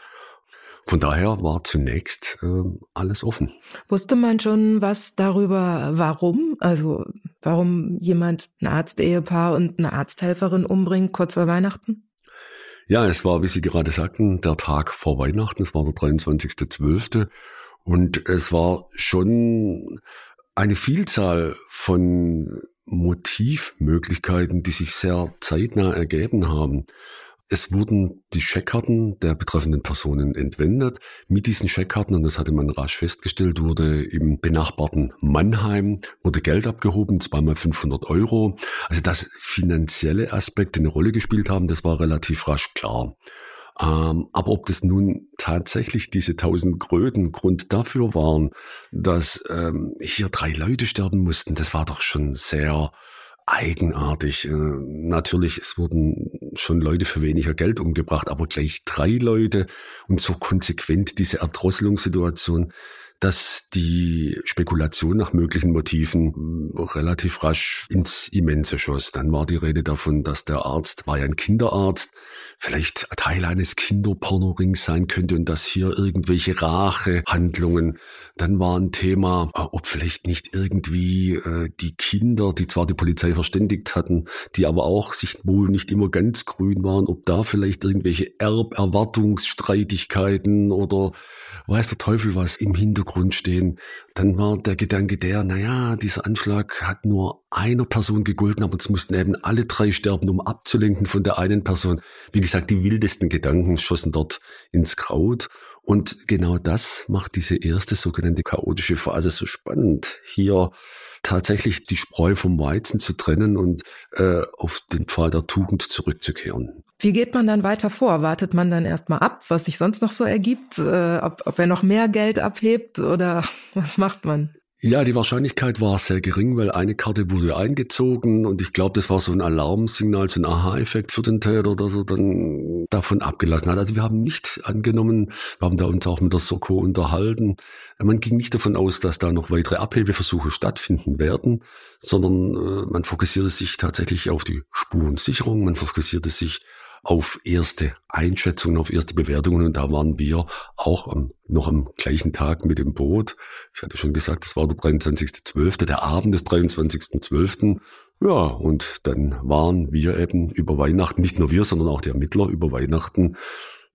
Von daher war zunächst äh, alles offen. Wusste man schon was darüber, warum? Also warum jemand ein Arztehepaar und eine Arzthelferin umbringt kurz vor Weihnachten? Ja, es war, wie Sie gerade sagten, der Tag vor Weihnachten. Es war der 23.12. Und es war schon eine Vielzahl von Motivmöglichkeiten, die sich sehr zeitnah ergeben haben. Es wurden die Scheckkarten der betreffenden Personen entwendet. Mit diesen Scheckkarten, und das hatte man rasch festgestellt, wurde im benachbarten Mannheim wurde Geld abgehoben, zweimal 500 Euro. Also dass finanzielle Aspekte eine Rolle gespielt haben, das war relativ rasch klar. Ähm, aber ob das nun tatsächlich diese tausend Kröten Grund dafür waren, dass ähm, hier drei Leute sterben mussten, das war doch schon sehr eigenartig. Äh, natürlich, es wurden schon Leute für weniger Geld umgebracht, aber gleich drei Leute und so konsequent diese Erdrosselungssituation dass die Spekulation nach möglichen Motiven hm, relativ rasch ins Immense schoss. Dann war die Rede davon, dass der Arzt war ja ein Kinderarzt, vielleicht Teil eines Kinderpornorings sein könnte und dass hier irgendwelche Rachehandlungen. Dann war ein Thema, äh, ob vielleicht nicht irgendwie äh, die Kinder, die zwar die Polizei verständigt hatten, die aber auch sich wohl nicht immer ganz grün waren, ob da vielleicht irgendwelche Erberwartungsstreitigkeiten oder weiß der Teufel was im Hintergrund stehen. Dann war der Gedanke der, naja, dieser Anschlag hat nur einer Person gegolten, aber es mussten eben alle drei sterben, um abzulenken von der einen Person. Wie gesagt, die wildesten Gedanken schossen dort ins Kraut. Und genau das macht diese erste sogenannte chaotische Phase so spannend. Hier tatsächlich die Spreu vom Weizen zu trennen und äh, auf den Pfad der Tugend zurückzukehren. Wie geht man dann weiter vor? Wartet man dann erstmal ab, was sich sonst noch so ergibt? Äh, ob, ob er noch mehr Geld abhebt oder was macht man? Ja, die Wahrscheinlichkeit war sehr gering, weil eine Karte wurde eingezogen und ich glaube, das war so ein Alarmsignal, so ein Aha-Effekt für den Täter, dass er dann davon abgelassen hat. Also wir haben nicht angenommen, wir haben da uns auch mit der Soko unterhalten. Man ging nicht davon aus, dass da noch weitere Abhebeversuche stattfinden werden, sondern äh, man fokussierte sich tatsächlich auf die Spurensicherung, man fokussierte sich auf erste Einschätzungen, auf erste Bewertungen und da waren wir auch am, noch am gleichen Tag mit dem Boot. Ich hatte schon gesagt, das war der 23.12., der Abend des 23.12. Ja, und dann waren wir eben über Weihnachten, nicht nur wir, sondern auch die Ermittler über Weihnachten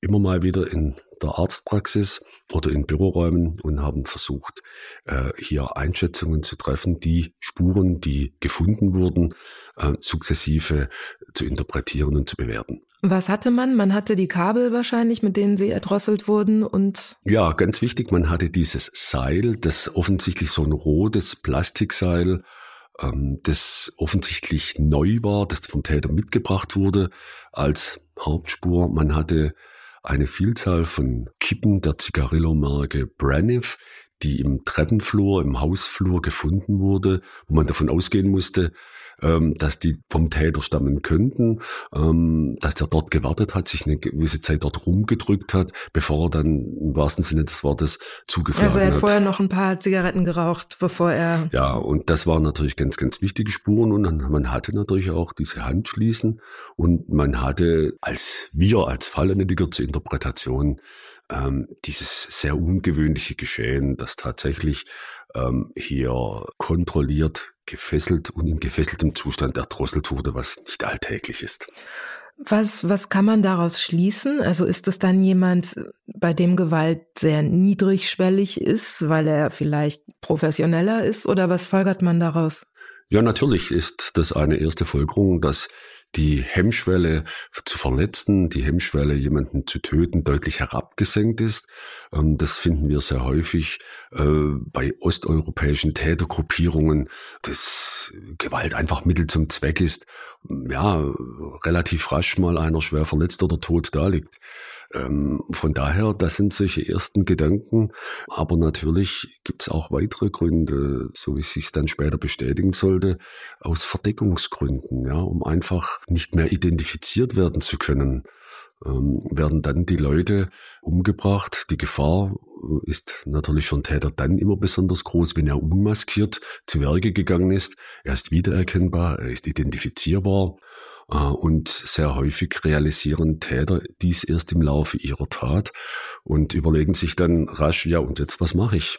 immer mal wieder in der Arztpraxis oder in Büroräumen und haben versucht, äh, hier Einschätzungen zu treffen, die Spuren, die gefunden wurden, äh, sukzessive zu interpretieren und zu bewerten. Was hatte man? Man hatte die Kabel wahrscheinlich, mit denen sie erdrosselt wurden und. Ja, ganz wichtig, man hatte dieses Seil, das offensichtlich so ein rotes Plastikseil, ähm, das offensichtlich neu war, das vom Täter mitgebracht wurde als Hauptspur. Man hatte eine Vielzahl von Kippen der Zigarillo-Marke Braniff, die im Treppenflur, im Hausflur gefunden wurde, wo man davon ausgehen musste, ähm, dass die vom Täter stammen könnten, ähm, dass der dort gewartet hat, sich eine gewisse Zeit dort rumgedrückt hat, bevor er dann im wahrsten Sinne des Wortes zugeschlagen hat. Also er hat, hat. vorher noch ein paar Zigaretten geraucht, bevor er... Ja, und das waren natürlich ganz, ganz wichtige Spuren und man hatte natürlich auch diese Handschließen und man hatte als wir, als Fallanalytiker zur Interpretation ähm, dieses sehr ungewöhnliche Geschehen, das tatsächlich ähm, hier kontrolliert gefesselt und in gefesseltem Zustand erdrosselt wurde, was nicht alltäglich ist. Was, was kann man daraus schließen? Also ist es dann jemand, bei dem Gewalt sehr niedrigschwellig ist, weil er vielleicht professioneller ist oder was folgert man daraus? Ja, natürlich ist das eine erste Folgerung, dass die Hemmschwelle zu verletzen, die Hemmschwelle jemanden zu töten deutlich herabgesenkt ist. Ähm, das finden wir sehr häufig äh, bei osteuropäischen Tätergruppierungen, dass Gewalt einfach Mittel zum Zweck ist. Ja, relativ rasch mal einer schwer verletzt oder tot da liegt. Ähm, von daher, das sind solche ersten Gedanken. Aber natürlich gibt es auch weitere Gründe, so wie es sich dann später bestätigen sollte, aus Verdeckungsgründen, ja, um einfach nicht mehr identifiziert werden zu können. Ähm, werden dann die Leute umgebracht. Die Gefahr äh, ist natürlich für den Täter dann immer besonders groß, wenn er unmaskiert zu Werke gegangen ist. Er ist wiedererkennbar, er ist identifizierbar. Äh, und sehr häufig realisieren Täter dies erst im Laufe ihrer Tat und überlegen sich dann rasch, ja, und jetzt was mache ich?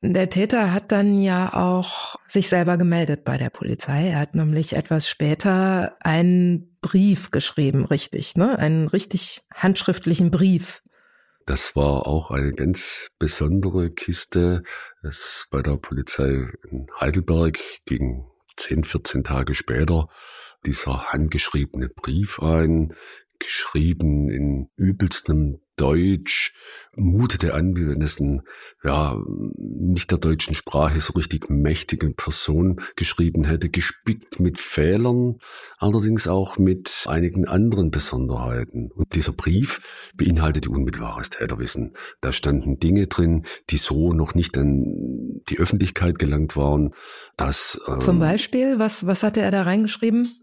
Der Täter hat dann ja auch sich selber gemeldet bei der Polizei. Er hat nämlich etwas später einen Brief geschrieben, richtig, ne? Einen richtig handschriftlichen Brief. Das war auch eine ganz besondere Kiste. Es bei der Polizei in Heidelberg ging 10, 14 Tage später dieser handgeschriebene Brief ein, geschrieben in übelstem Deutsch, mutete an, wie wenn es ein, ja, nicht der deutschen Sprache so richtig mächtige Person geschrieben hätte, gespickt mit Fehlern, allerdings auch mit einigen anderen Besonderheiten. Und dieser Brief beinhaltete unmittelbares Täterwissen. Da standen Dinge drin, die so noch nicht an die Öffentlichkeit gelangt waren, dass... Ähm, Zum Beispiel, was, was hatte er da reingeschrieben?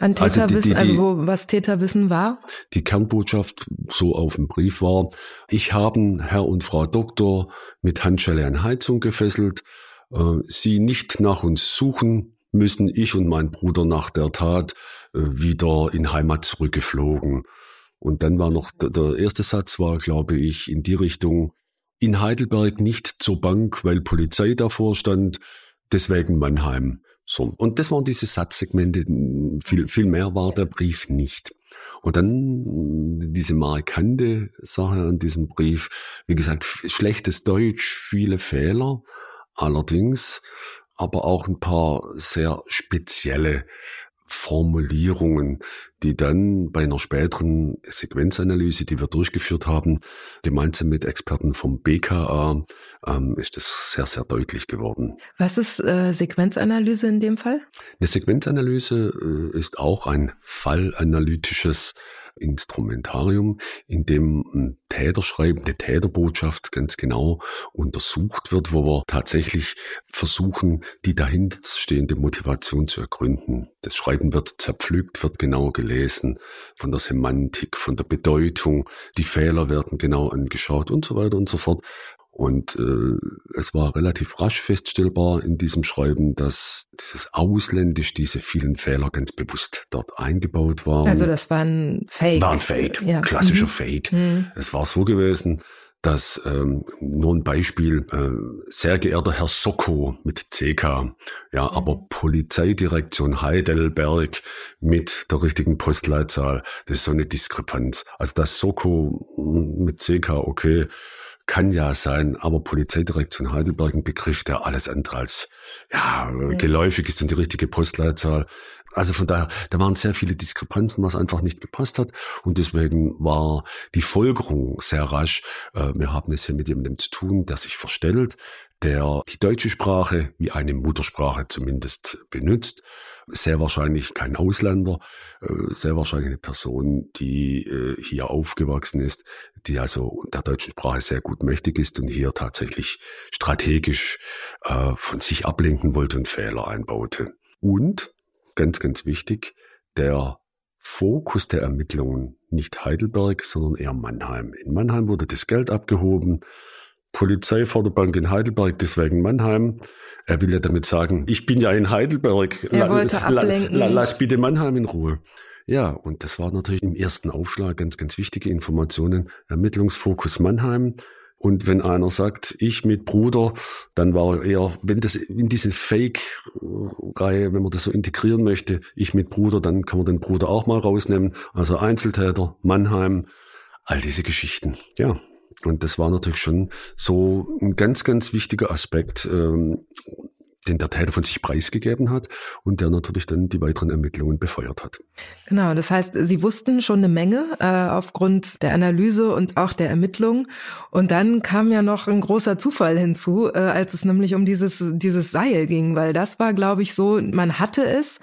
An Täterwissen, also, die, die, also wo, was Täterwissen war? Die Kernbotschaft so auf dem Brief war, ich habe Herr und Frau Doktor mit Handschelle an Heizung gefesselt, äh, Sie nicht nach uns suchen müssen, ich und mein Bruder nach der Tat äh, wieder in Heimat zurückgeflogen. Und dann war noch, der, der erste Satz war, glaube ich, in die Richtung, in Heidelberg nicht zur Bank, weil Polizei davor stand, deswegen Mannheim. So. Und das waren diese Satzsegmente. Viel, viel mehr war der Brief nicht. Und dann diese markante Sache an diesem Brief. Wie gesagt, schlechtes Deutsch, viele Fehler. Allerdings aber auch ein paar sehr spezielle Formulierungen, die dann bei einer späteren Sequenzanalyse, die wir durchgeführt haben, gemeinsam mit Experten vom BKA, ähm, ist das sehr, sehr deutlich geworden. Was ist äh, Sequenzanalyse in dem Fall? Eine Sequenzanalyse äh, ist auch ein fallanalytisches Instrumentarium, in dem ein Täterschreiben, eine Täterbotschaft ganz genau untersucht wird, wo wir tatsächlich versuchen, die dahinterstehende Motivation zu ergründen. Das Schreiben wird zerpflückt, wird genau gelesen, von der Semantik, von der Bedeutung, die Fehler werden genau angeschaut und so weiter und so fort. Und äh, es war relativ rasch feststellbar in diesem Schreiben, dass dieses Ausländisch, diese vielen Fehler ganz bewusst dort eingebaut waren. Also das war ein Fake. War ein Fake, ja. klassischer mhm. Fake. Mhm. Es war so gewesen, dass ähm, nur ein Beispiel, äh, sehr geehrter Herr Soko mit CK, ja, mhm. aber Polizeidirektion Heidelberg mit der richtigen Postleitzahl, das ist so eine Diskrepanz. Also das Soko mit CK, okay, kann ja sein, aber Polizeidirektion Heidelberg ein Begriff, der alles andere als ja, ja. geläufig ist und die richtige Postleitzahl. Also von daher, da waren sehr viele Diskrepanzen, was einfach nicht gepasst hat. Und deswegen war die Folgerung sehr rasch. Äh, wir haben es hier mit jemandem zu tun, der sich verstellt, der die deutsche Sprache wie eine Muttersprache zumindest benutzt sehr wahrscheinlich kein Ausländer, äh, sehr wahrscheinlich eine Person, die äh, hier aufgewachsen ist, die also der deutschen Sprache sehr gut mächtig ist und hier tatsächlich strategisch äh, von sich ablenken wollte und Fehler einbaute. Und, ganz, ganz wichtig, der Fokus der Ermittlungen nicht Heidelberg, sondern eher Mannheim. In Mannheim wurde das Geld abgehoben, Polizeiförderbank in Heidelberg, deswegen Mannheim. Er will ja damit sagen, ich bin ja in Heidelberg. Er wollte ablenken. La, la, lass bitte Mannheim in Ruhe. Ja, und das war natürlich im ersten Aufschlag ganz, ganz wichtige Informationen. Ermittlungsfokus Mannheim. Und wenn einer sagt, ich mit Bruder, dann war eher, wenn das in diese Fake-Reihe, wenn man das so integrieren möchte, ich mit Bruder, dann kann man den Bruder auch mal rausnehmen. Also Einzeltäter, Mannheim, all diese Geschichten. Ja, und das war natürlich schon so ein ganz, ganz wichtiger Aspekt, ähm, den der Täter von sich preisgegeben hat und der natürlich dann die weiteren Ermittlungen befeuert hat. Genau, das heißt, Sie wussten schon eine Menge äh, aufgrund der Analyse und auch der Ermittlung. Und dann kam ja noch ein großer Zufall hinzu, äh, als es nämlich um dieses, dieses Seil ging, weil das war, glaube ich, so, man hatte es,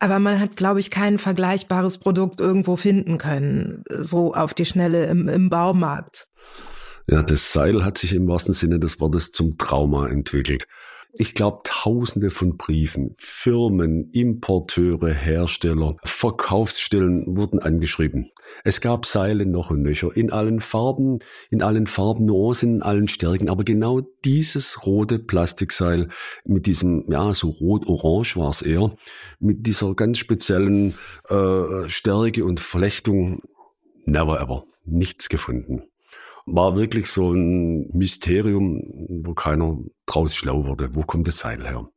aber man hat, glaube ich, kein vergleichbares Produkt irgendwo finden können, so auf die Schnelle im, im Baumarkt. Ja, das Seil hat sich im wahrsten Sinne des Wortes zum Trauma entwickelt. Ich glaube, tausende von Briefen, Firmen, Importeure, Hersteller, Verkaufsstellen wurden angeschrieben. Es gab Seile noch und nöcher in allen Farben, in allen Farbnuancen, in allen Stärken. Aber genau dieses rote Plastikseil mit diesem, ja, so rot-orange war es eher, mit dieser ganz speziellen äh, Stärke und Verflechtung, never ever, nichts gefunden war wirklich so ein Mysterium, wo keiner draus schlau wurde. Wo kommt das Seil her?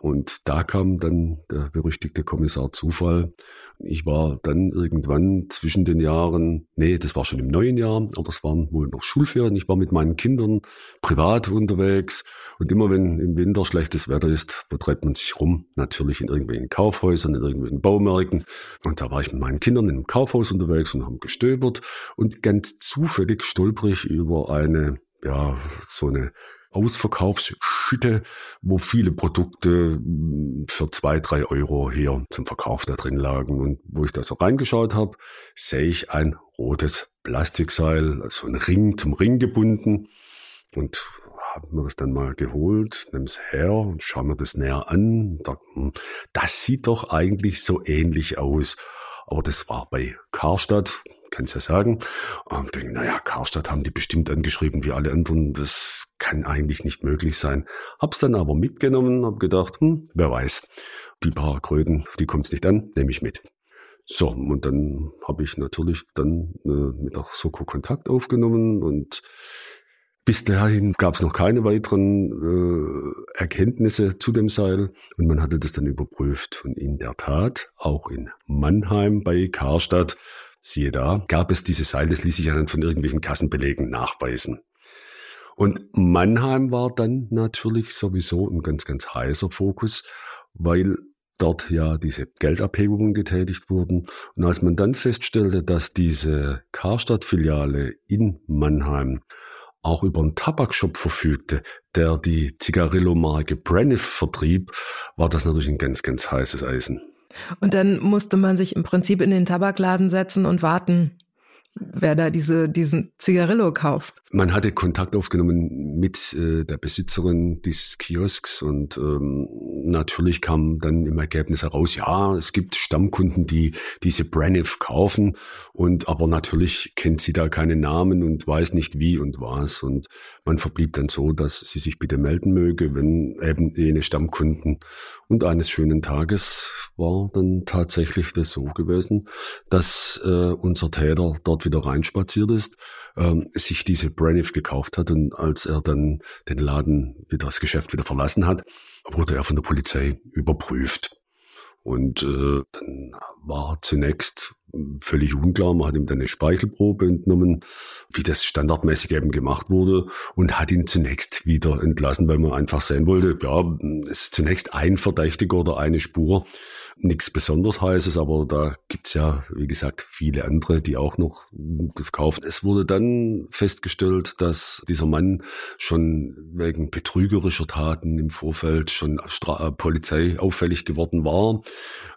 Und da kam dann der berüchtigte Kommissar Zufall. Ich war dann irgendwann zwischen den Jahren, nee, das war schon im neuen Jahr, aber es waren wohl noch Schulferien. Ich war mit meinen Kindern privat unterwegs und immer wenn im Winter schlechtes Wetter ist, wo treibt man sich rum? Natürlich in irgendwelchen Kaufhäusern, in irgendwelchen Baumärkten. Und da war ich mit meinen Kindern in einem Kaufhaus unterwegs und haben gestöbert und ganz zufällig stolperig über eine, ja, so eine Ausverkaufsschütte, wo viele Produkte hm, für zwei, drei Euro hier zum Verkauf da drin lagen. Und wo ich da so reingeschaut habe, sehe ich ein rotes Plastikseil, so ein Ring zum Ring gebunden. Und haben wir das dann mal geholt, nimm es her und schauen wir das näher an. Hm, das sieht doch eigentlich so ähnlich aus. Aber das war bei Karstadt, kann's ja sagen. Und denke, naja, Karstadt haben die bestimmt angeschrieben wie alle anderen. Das kann eigentlich nicht möglich sein. Hab's dann aber mitgenommen, hab gedacht, hm, wer weiß. Die paar Kröten, die kommt's nicht an, nehme ich mit. So, und dann habe ich natürlich dann äh, mit der Soko Kontakt aufgenommen und bis dahin gab es noch keine weiteren äh, Erkenntnisse zu dem Seil und man hatte das dann überprüft. Und in der Tat, auch in Mannheim bei Karstadt, siehe da, gab es diese Seil, das ließ sich anhand von irgendwelchen Kassenbelegen nachweisen. Und Mannheim war dann natürlich sowieso ein ganz, ganz heißer Fokus, weil dort ja diese Geldabhebungen getätigt wurden. Und als man dann feststellte, dass diese Karstadt-Filiale in Mannheim auch über einen Tabakshop verfügte, der die Zigarillo-Marke Braniff vertrieb, war das natürlich ein ganz, ganz heißes Eisen. Und dann musste man sich im Prinzip in den Tabakladen setzen und warten, wer da diese, diesen Zigarillo kauft. Man hatte Kontakt aufgenommen mit äh, der Besitzerin dieses Kiosks und ähm, natürlich kam dann im Ergebnis heraus, ja, es gibt Stammkunden, die diese Braniff kaufen und aber natürlich kennt sie da keine Namen und weiß nicht wie und was und man verblieb dann so, dass sie sich bitte melden möge, wenn eben jene Stammkunden und eines schönen Tages war dann tatsächlich das so gewesen, dass äh, unser Täter dort wieder reinspaziert ist, ähm, sich diese Braniff gekauft hat und als er dann den Laden, das Geschäft wieder verlassen hat, wurde er von der Polizei überprüft. Und äh, dann war zunächst völlig unklar. Man hat ihm dann eine Speichelprobe entnommen, wie das standardmäßig eben gemacht wurde und hat ihn zunächst wieder entlassen, weil man einfach sehen wollte, ja, es ist zunächst ein Verdächtiger oder eine Spur nichts besonders heißes, aber da gibt's ja, wie gesagt, viele andere, die auch noch das kaufen. Es wurde dann festgestellt, dass dieser Mann schon wegen betrügerischer Taten im Vorfeld schon Stra äh, Polizei auffällig geworden war.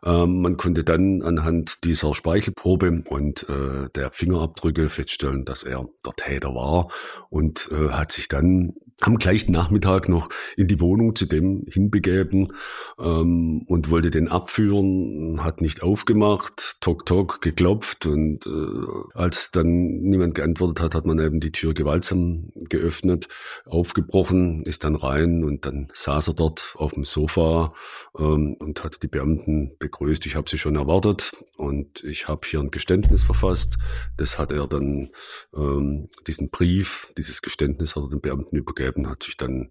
Ähm, man konnte dann anhand dieser Speichelprobe und äh, der Fingerabdrücke feststellen, dass er der Täter war und äh, hat sich dann am gleichen Nachmittag noch in die Wohnung zu dem hinbegeben ähm, und wollte den abführen, hat nicht aufgemacht, tok tok geklopft und äh, als dann niemand geantwortet hat, hat man eben die Tür gewaltsam geöffnet, aufgebrochen, ist dann rein und dann saß er dort auf dem Sofa ähm, und hat die Beamten begrüßt. Ich habe sie schon erwartet und ich habe hier ein Geständnis verfasst. Das hat er dann ähm, diesen Brief, dieses Geständnis hat er den Beamten übergeben und hat sich dann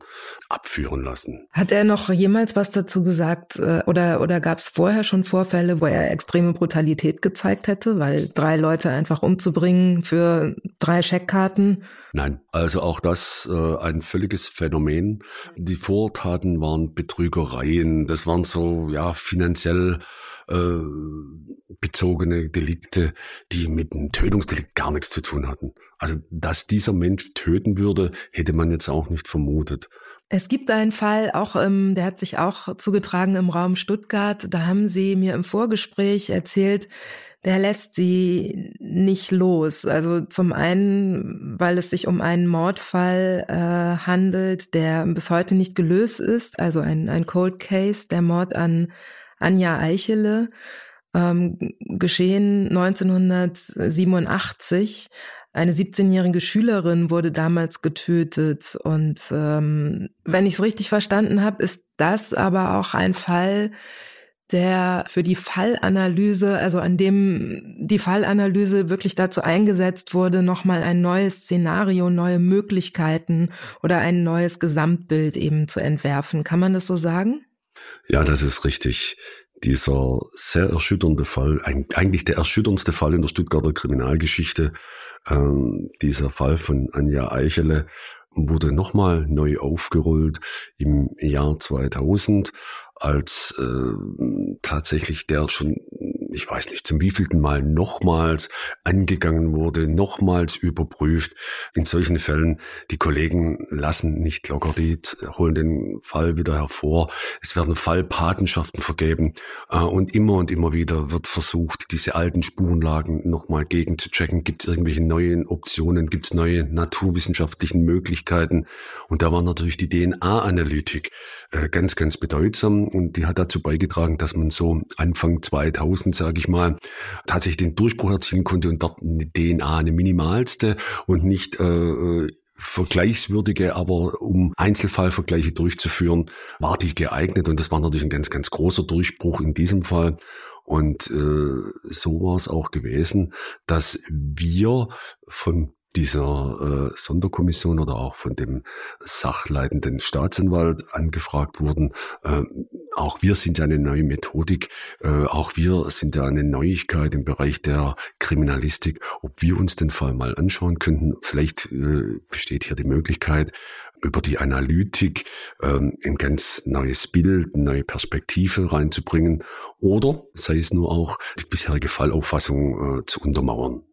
abführen lassen. Hat er noch jemals was dazu gesagt äh, oder, oder gab es vorher schon Vorfälle, wo er extreme Brutalität gezeigt hätte, weil drei Leute einfach umzubringen für drei Scheckkarten? Nein, also auch das äh, ein völliges Phänomen. Die Vortaten waren Betrügereien, das waren so ja finanziell äh, bezogene Delikte, die mit einem Tötungsdelikt gar nichts zu tun hatten. Also, dass dieser Mensch töten würde, hätte man jetzt auch nicht vermutet. Es gibt einen Fall, auch ähm, der hat sich auch zugetragen im Raum Stuttgart. Da haben Sie mir im Vorgespräch erzählt, der lässt sie nicht los. Also zum einen, weil es sich um einen Mordfall äh, handelt, der bis heute nicht gelöst ist, also ein, ein Cold Case, der Mord an Anja Eichele, ähm, geschehen 1987. Eine 17-jährige Schülerin wurde damals getötet. Und ähm, wenn ich es richtig verstanden habe, ist das aber auch ein Fall, der für die Fallanalyse, also an dem die Fallanalyse wirklich dazu eingesetzt wurde, nochmal ein neues Szenario, neue Möglichkeiten oder ein neues Gesamtbild eben zu entwerfen. Kann man das so sagen? Ja, das ist richtig. Dieser sehr erschütternde Fall, eigentlich der erschütterndste Fall in der Stuttgarter Kriminalgeschichte, ähm, dieser Fall von Anja Eichele, wurde nochmal neu aufgerollt im Jahr 2000, als äh, tatsächlich der schon ich weiß nicht, zum wievielten Mal nochmals angegangen wurde, nochmals überprüft. In solchen Fällen, die Kollegen lassen nicht locker, die holen den Fall wieder hervor. Es werden Fallpatenschaften vergeben äh, und immer und immer wieder wird versucht, diese alten Spurenlagen nochmal gegen zu checken. Gibt es irgendwelche neuen Optionen? Gibt es neue naturwissenschaftlichen Möglichkeiten? Und da war natürlich die DNA-Analytik äh, ganz, ganz bedeutsam und die hat dazu beigetragen, dass man so Anfang 2000, sage ich mal, tatsächlich den Durchbruch erzielen konnte und dort eine DNA, eine minimalste und nicht äh, äh, vergleichswürdige, aber um Einzelfallvergleiche durchzuführen, war die geeignet und das war natürlich ein ganz, ganz großer Durchbruch in diesem Fall. Und äh, so war es auch gewesen, dass wir von dieser äh, Sonderkommission oder auch von dem sachleitenden Staatsanwalt angefragt wurden. Äh, auch wir sind ja eine neue Methodik, äh, auch wir sind ja eine Neuigkeit im Bereich der Kriminalistik. Ob wir uns den Fall mal anschauen könnten, vielleicht äh, besteht hier die Möglichkeit, über die Analytik ähm, ein ganz neues Bild, eine neue Perspektive reinzubringen oder sei es nur auch die bisherige Fallauffassung äh, zu untermauern.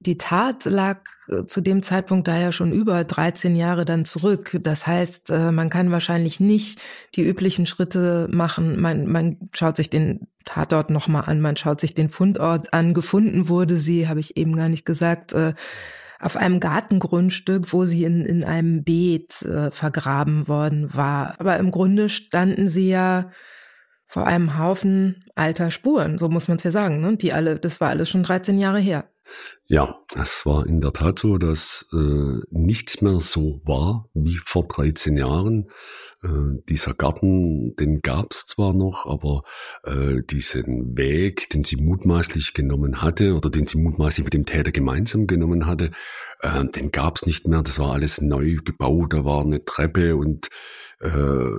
Die Tat lag äh, zu dem Zeitpunkt daher schon über 13 Jahre dann zurück. Das heißt, äh, man kann wahrscheinlich nicht die üblichen Schritte machen. Man, man schaut sich den Tatort nochmal an, man schaut sich den Fundort an. Gefunden wurde sie, habe ich eben gar nicht gesagt, äh, auf einem Gartengrundstück, wo sie in, in einem Beet vergraben worden war. Aber im Grunde standen sie ja vor einem Haufen alter Spuren, so muss man es ja sagen. Ne? Die alle, das war alles schon 13 Jahre her. Ja, es war in der Tat so, dass äh, nichts mehr so war wie vor 13 Jahren. Äh, dieser Garten, den gab's zwar noch, aber äh, diesen Weg, den sie mutmaßlich genommen hatte oder den sie mutmaßlich mit dem Täter gemeinsam genommen hatte, äh, den gab's nicht mehr. Das war alles neu gebaut. Da war eine Treppe und äh,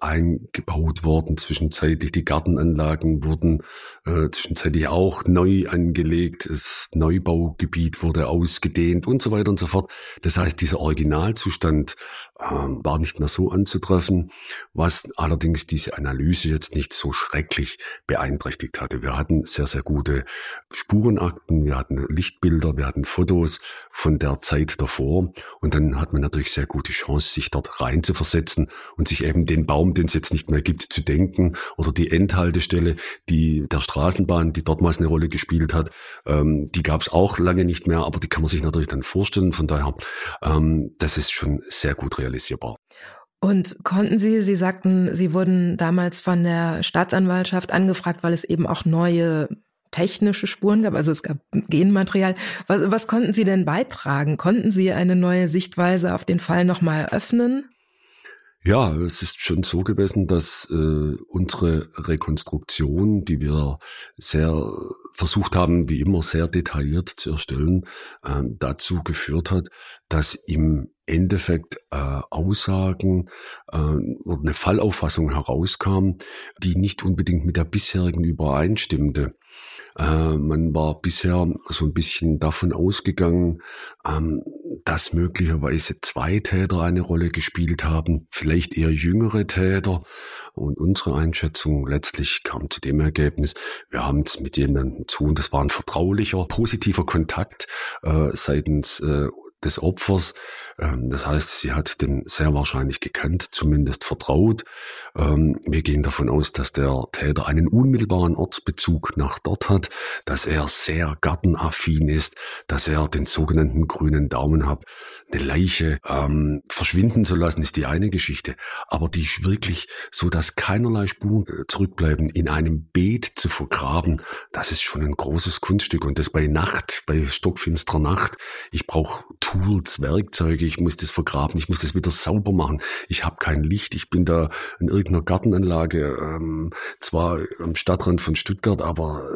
eingebaut worden. Zwischenzeitlich die Gartenanlagen wurden äh, zwischenzeitlich auch neu angelegt. Das Neubaugebiet wurde ausgedehnt und so weiter und so fort. Das heißt, dieser Originalzustand war nicht mehr so anzutreffen, was allerdings diese Analyse jetzt nicht so schrecklich beeinträchtigt hatte. Wir hatten sehr, sehr gute Spurenakten, wir hatten Lichtbilder, wir hatten Fotos von der Zeit davor und dann hat man natürlich sehr gute Chance, sich dort rein zu versetzen und sich eben den Baum, den es jetzt nicht mehr gibt, zu denken oder die Endhaltestelle, die der Straßenbahn, die dortmals eine Rolle gespielt hat, ähm, die gab es auch lange nicht mehr, aber die kann man sich natürlich dann vorstellen. Von daher, ähm, das ist schon sehr gut realisierbar. Und konnten Sie, Sie sagten, Sie wurden damals von der Staatsanwaltschaft angefragt, weil es eben auch neue technische Spuren gab, also es gab Genmaterial. Was, was konnten Sie denn beitragen? Konnten Sie eine neue Sichtweise auf den Fall nochmal eröffnen? Ja, es ist schon so gewesen, dass äh, unsere Rekonstruktion, die wir sehr versucht haben, wie immer sehr detailliert zu erstellen, äh, dazu geführt hat, dass im Endeffekt äh, Aussagen äh, oder eine Fallauffassung herauskam, die nicht unbedingt mit der bisherigen übereinstimmte. Äh, man war bisher so ein bisschen davon ausgegangen, ähm, dass möglicherweise zwei Täter eine Rolle gespielt haben, vielleicht eher jüngere Täter. Und unsere Einschätzung letztlich kam zu dem Ergebnis, wir haben es mit jemandem zu und das war ein vertraulicher, positiver Kontakt äh, seitens äh, des Opfers. Ähm, das heißt, sie hat den sehr wahrscheinlich gekannt, zumindest vertraut. Ähm, wir gehen davon aus, dass der Täter einen unmittelbaren Ortsbezug nach dort hat, dass er sehr gartenaffin ist, dass er den sogenannten grünen Daumen hat. Eine Leiche ähm, verschwinden zu lassen, ist die eine Geschichte. Aber die wirklich so, dass keinerlei Spuren äh, zurückbleiben, in einem Beet zu vergraben, das ist schon ein großes Kunststück. Und das bei Nacht, bei stockfinsterer Nacht. Ich brauche Tools, Werkzeuge, ich muss das vergraben, ich muss das wieder sauber machen. Ich habe kein Licht, ich bin da in irgendeiner Gartenanlage, ähm, zwar am Stadtrand von Stuttgart, aber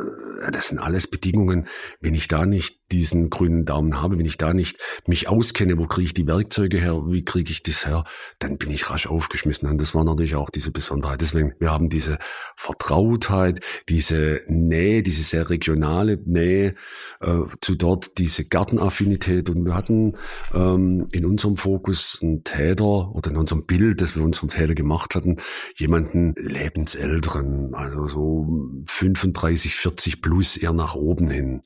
äh, das sind alles Bedingungen. Wenn ich da nicht diesen grünen Daumen habe, wenn ich da nicht mich auskenne, wo kriege ich die Werkzeuge her, wie kriege ich das her, dann bin ich rasch aufgeschmissen. Und das war natürlich auch diese Besonderheit. Deswegen, wir haben diese Vertrautheit, diese Nähe, diese sehr regionale Nähe äh, zu dort, diese Gartenaffinität. Und wir hatten ähm, in unserem Fokus einen Täter oder in unserem Bild, das wir uns vom Täter gemacht hatten, jemanden lebensälteren, also so 35, 40 plus eher nach oben hin.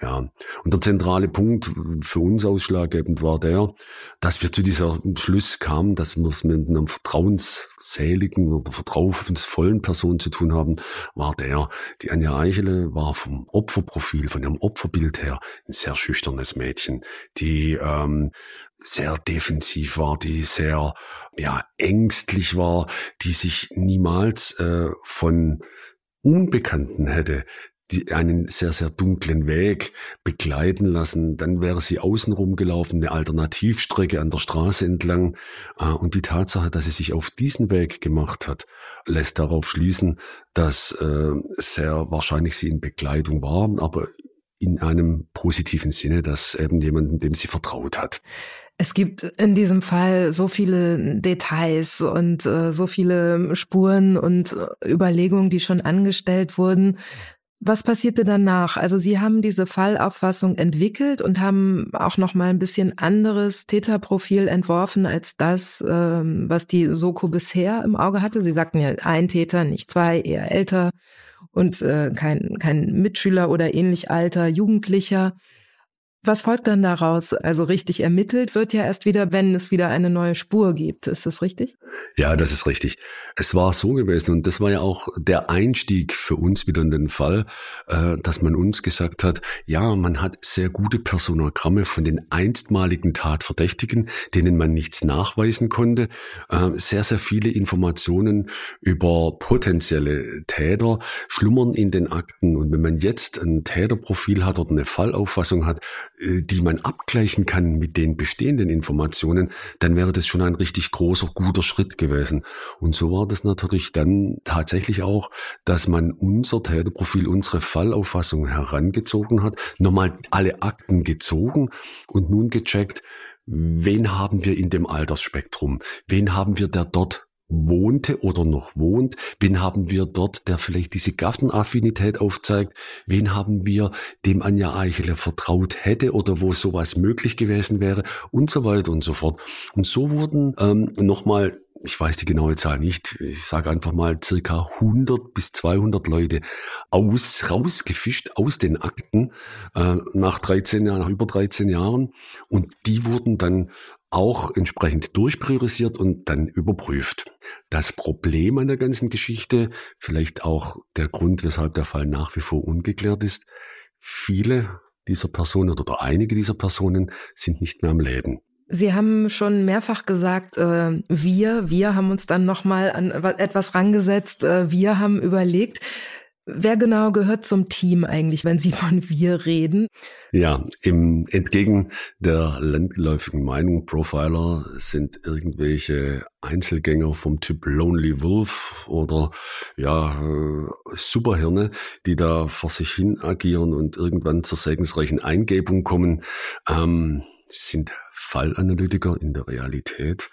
Ja, und der zentrale Punkt für uns ausschlaggebend war der, dass wir zu dieser Schluss kamen, dass wir es mit einer vertrauensseligen oder vertrauensvollen Person zu tun haben, war der, die Anja Eichele war vom Opferprofil, von ihrem Opferbild her ein sehr schüchternes Mädchen, die ähm, sehr defensiv war, die sehr ja ängstlich war, die sich niemals äh, von Unbekannten hätte die einen sehr, sehr dunklen Weg begleiten lassen. Dann wäre sie außenrum gelaufen, eine Alternativstrecke an der Straße entlang. Äh, und die Tatsache, dass sie sich auf diesen Weg gemacht hat, lässt darauf schließen, dass äh, sehr wahrscheinlich sie in Begleitung war, aber in einem positiven Sinne, dass eben jemanden, dem sie vertraut hat. Es gibt in diesem Fall so viele Details und äh, so viele Spuren und Überlegungen, die schon angestellt wurden. Was passierte danach? Also Sie haben diese Fallauffassung entwickelt und haben auch noch mal ein bisschen anderes Täterprofil entworfen als das, ähm, was die Soko bisher im Auge hatte. Sie sagten ja ein Täter, nicht zwei, eher älter und äh, kein, kein Mitschüler oder ähnlich alter Jugendlicher. Was folgt dann daraus? Also richtig ermittelt wird ja erst wieder, wenn es wieder eine neue Spur gibt. Ist das richtig? Ja, das ist richtig. Es war so gewesen und das war ja auch der Einstieg für uns wieder in den Fall, äh, dass man uns gesagt hat, ja, man hat sehr gute Personogramme von den einstmaligen Tatverdächtigen, denen man nichts nachweisen konnte, äh, sehr, sehr viele Informationen über potenzielle Täter schlummern in den Akten und wenn man jetzt ein Täterprofil hat oder eine Fallauffassung hat, äh, die man abgleichen kann mit den bestehenden Informationen, dann wäre das schon ein richtig großer, guter Schritt gewesen. Und so war das natürlich dann tatsächlich auch, dass man unser Täterprofil, unsere Fallauffassung herangezogen hat, nochmal alle Akten gezogen und nun gecheckt, wen haben wir in dem Altersspektrum? Wen haben wir, der dort wohnte oder noch wohnt? Wen haben wir dort, der vielleicht diese Gartenaffinität aufzeigt? Wen haben wir, dem Anja Eichele vertraut hätte oder wo sowas möglich gewesen wäre? Und so weiter und so fort. Und so wurden ähm, nochmal ich weiß die genaue Zahl nicht, ich sage einfach mal circa 100 bis 200 Leute aus, rausgefischt aus den Akten äh, nach 13 Jahren, nach über 13 Jahren und die wurden dann auch entsprechend durchpriorisiert und dann überprüft. Das Problem an der ganzen Geschichte, vielleicht auch der Grund, weshalb der Fall nach wie vor ungeklärt ist, viele dieser Personen oder einige dieser Personen sind nicht mehr am Leben. Sie haben schon mehrfach gesagt, äh, wir, wir haben uns dann nochmal an etwas rangesetzt, äh, wir haben überlegt, Wer genau gehört zum Team eigentlich, wenn Sie von wir reden? Ja, im entgegen der landläufigen Meinung, Profiler sind irgendwelche Einzelgänger vom Typ Lonely Wolf oder ja, äh, Superhirne, die da vor sich hin agieren und irgendwann zur segensreichen Eingebung kommen, ähm, sind Fallanalytiker in der Realität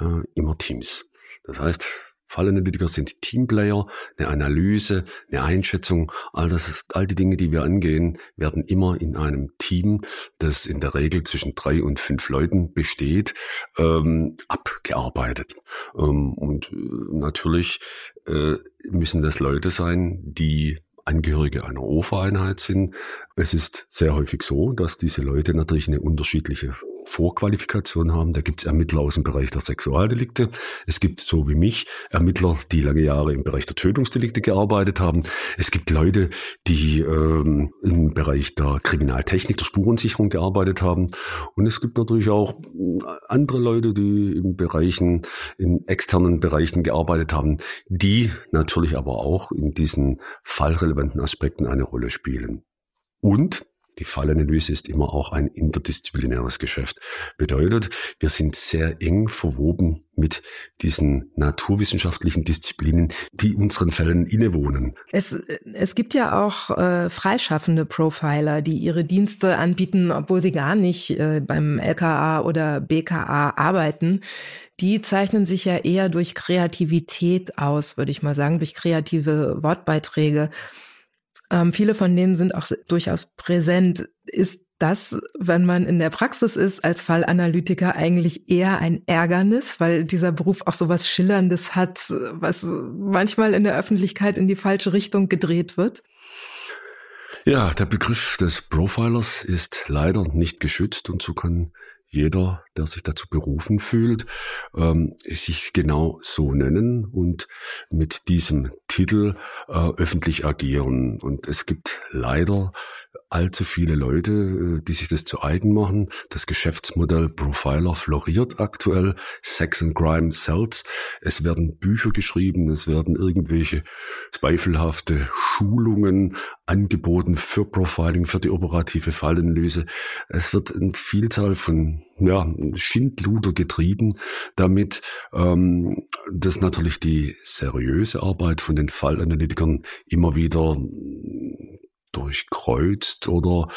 äh, immer Teams. Das heißt, Fallanalytiker sind Teamplayer, eine Analyse, eine Einschätzung, all das, all die Dinge, die wir angehen, werden immer in einem Team, das in der Regel zwischen drei und fünf Leuten besteht, ähm, abgearbeitet. Ähm, und äh, natürlich äh, müssen das Leute sein, die Angehörige einer OFA-Einheit sind. Es ist sehr häufig so, dass diese Leute natürlich eine unterschiedliche Vorqualifikation haben. Da gibt es Ermittler aus dem Bereich der Sexualdelikte. Es gibt so wie mich Ermittler, die lange Jahre im Bereich der Tötungsdelikte gearbeitet haben. Es gibt Leute, die ähm, im Bereich der Kriminaltechnik, der Spurensicherung gearbeitet haben. Und es gibt natürlich auch andere Leute, die in Bereichen, in externen Bereichen gearbeitet haben, die natürlich aber auch in diesen fallrelevanten Aspekten eine Rolle spielen. Und Die Fallanalyse ist immer auch ein interdisziplinäres Geschäft. Bedeutet, wir sind sehr eng verwoben mit diesen naturwissenschaftlichen Disziplinen, die unseren Fällen innewohnen. Es, es gibt ja auch äh, freischaffende Profiler, die ihre Dienste anbieten, obwohl sie gar nicht äh, beim LKA oder BKA arbeiten. Die zeichnen sich ja eher durch Kreativität aus, würde ich mal sagen, durch kreative Wortbeiträge. Ähm, viele von denen sind auch durchaus präsent. Ist das, wenn man in der Praxis ist, als Fallanalytiker eigentlich eher ein Ärgernis, weil dieser Beruf auch so was Schillerndes hat, was manchmal in der Öffentlichkeit in die falsche Richtung gedreht wird? Ja, der Begriff des Profilers ist leider nicht geschützt und so kann jeder, der sich dazu berufen fühlt, ähm, sich genau so nennen und mit diesem Titel äh, öffentlich agieren. Und es gibt leider allzu viele Leute, äh, die sich das zu eigen machen. Das Geschäftsmodell Profiler floriert aktuell. Sex and Crime sells. Es werden Bücher geschrieben, es werden irgendwelche zweifelhafte Schulungen angeboten für Profiling, für die operative Fallanalyse. Es wird eine Vielzahl von ja, Schindluder getrieben, damit ähm, das natürlich die seriöse Arbeit von den Fallanalytikern immer wieder durchkreuzt oder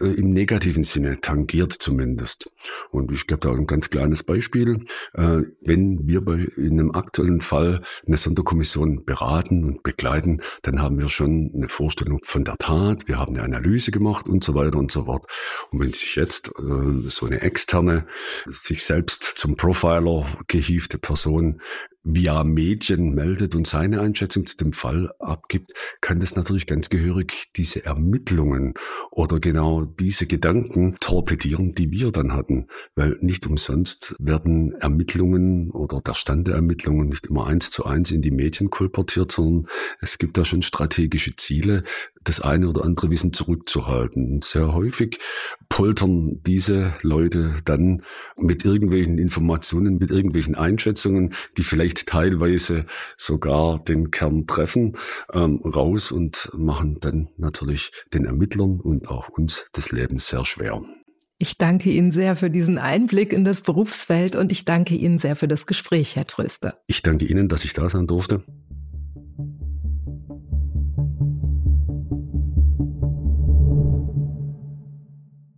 äh, im negativen Sinne tangiert zumindest. Und ich gebe da ein ganz kleines Beispiel. Äh, wenn wir bei in einem aktuellen Fall eine Sonderkommission beraten und begleiten, dann haben wir schon eine Vorstellung von der Tat, wir haben eine Analyse gemacht und so weiter und so fort. Und wenn sich jetzt äh, so eine externe, sich selbst zum Profiler gehiefte Person via Medien meldet und seine Einschätzung zu dem Fall abgibt, kann das natürlich ganz gehörig diese Ermittlungen oder genau diese Gedanken torpedieren, die wir dann hatten. Weil nicht umsonst werden Ermittlungen oder der Stand der Ermittlungen nicht immer eins zu eins in die Medien kolportiert, sondern es gibt da schon strategische Ziele, das eine oder andere Wissen zurückzuhalten. Und sehr häufig poltern diese Leute dann mit irgendwelchen Informationen, mit irgendwelchen Einschätzungen, die vielleicht teilweise sogar den Kern treffen, ähm, raus und machen dann natürlich den Ermittlern und auch uns das Leben sehr schwer. Ich danke Ihnen sehr für diesen Einblick in das Berufsfeld und ich danke Ihnen sehr für das Gespräch, Herr Tröster. Ich danke Ihnen, dass ich da sein durfte.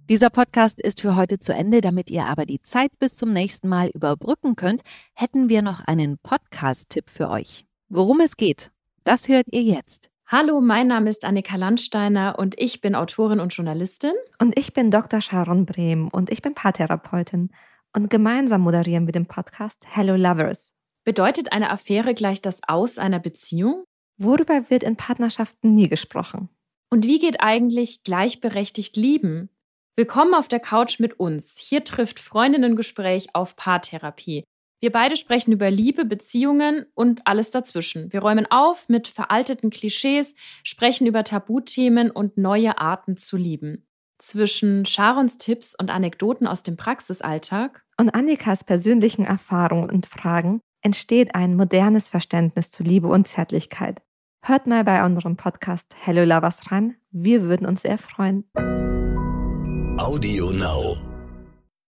Dieser Podcast ist für heute zu Ende. Damit ihr aber die Zeit bis zum nächsten Mal überbrücken könnt, hätten wir noch einen Podcast-Tipp für euch. Worum es geht, das hört ihr jetzt. Hallo, mein Name ist Annika Landsteiner und ich bin Autorin und Journalistin. Und ich bin Dr. Sharon Brehm und ich bin Paartherapeutin. Und gemeinsam moderieren wir den Podcast Hello Lovers. Bedeutet eine Affäre gleich das Aus einer Beziehung? Worüber wird in Partnerschaften nie gesprochen? Und wie geht eigentlich gleichberechtigt Lieben? Willkommen auf der Couch mit uns. Hier trifft Freundinnengespräch auf Paartherapie. Wir beide sprechen über Liebe, Beziehungen und alles dazwischen. Wir räumen auf mit veralteten Klischees, sprechen über Tabuthemen und neue Arten zu lieben. Zwischen Sharons Tipps und Anekdoten aus dem Praxisalltag und Annikas persönlichen Erfahrungen und Fragen entsteht ein modernes Verständnis zu Liebe und Zärtlichkeit. Hört mal bei unserem Podcast Hello Lovers rein. Wir würden uns sehr freuen. Audio Now.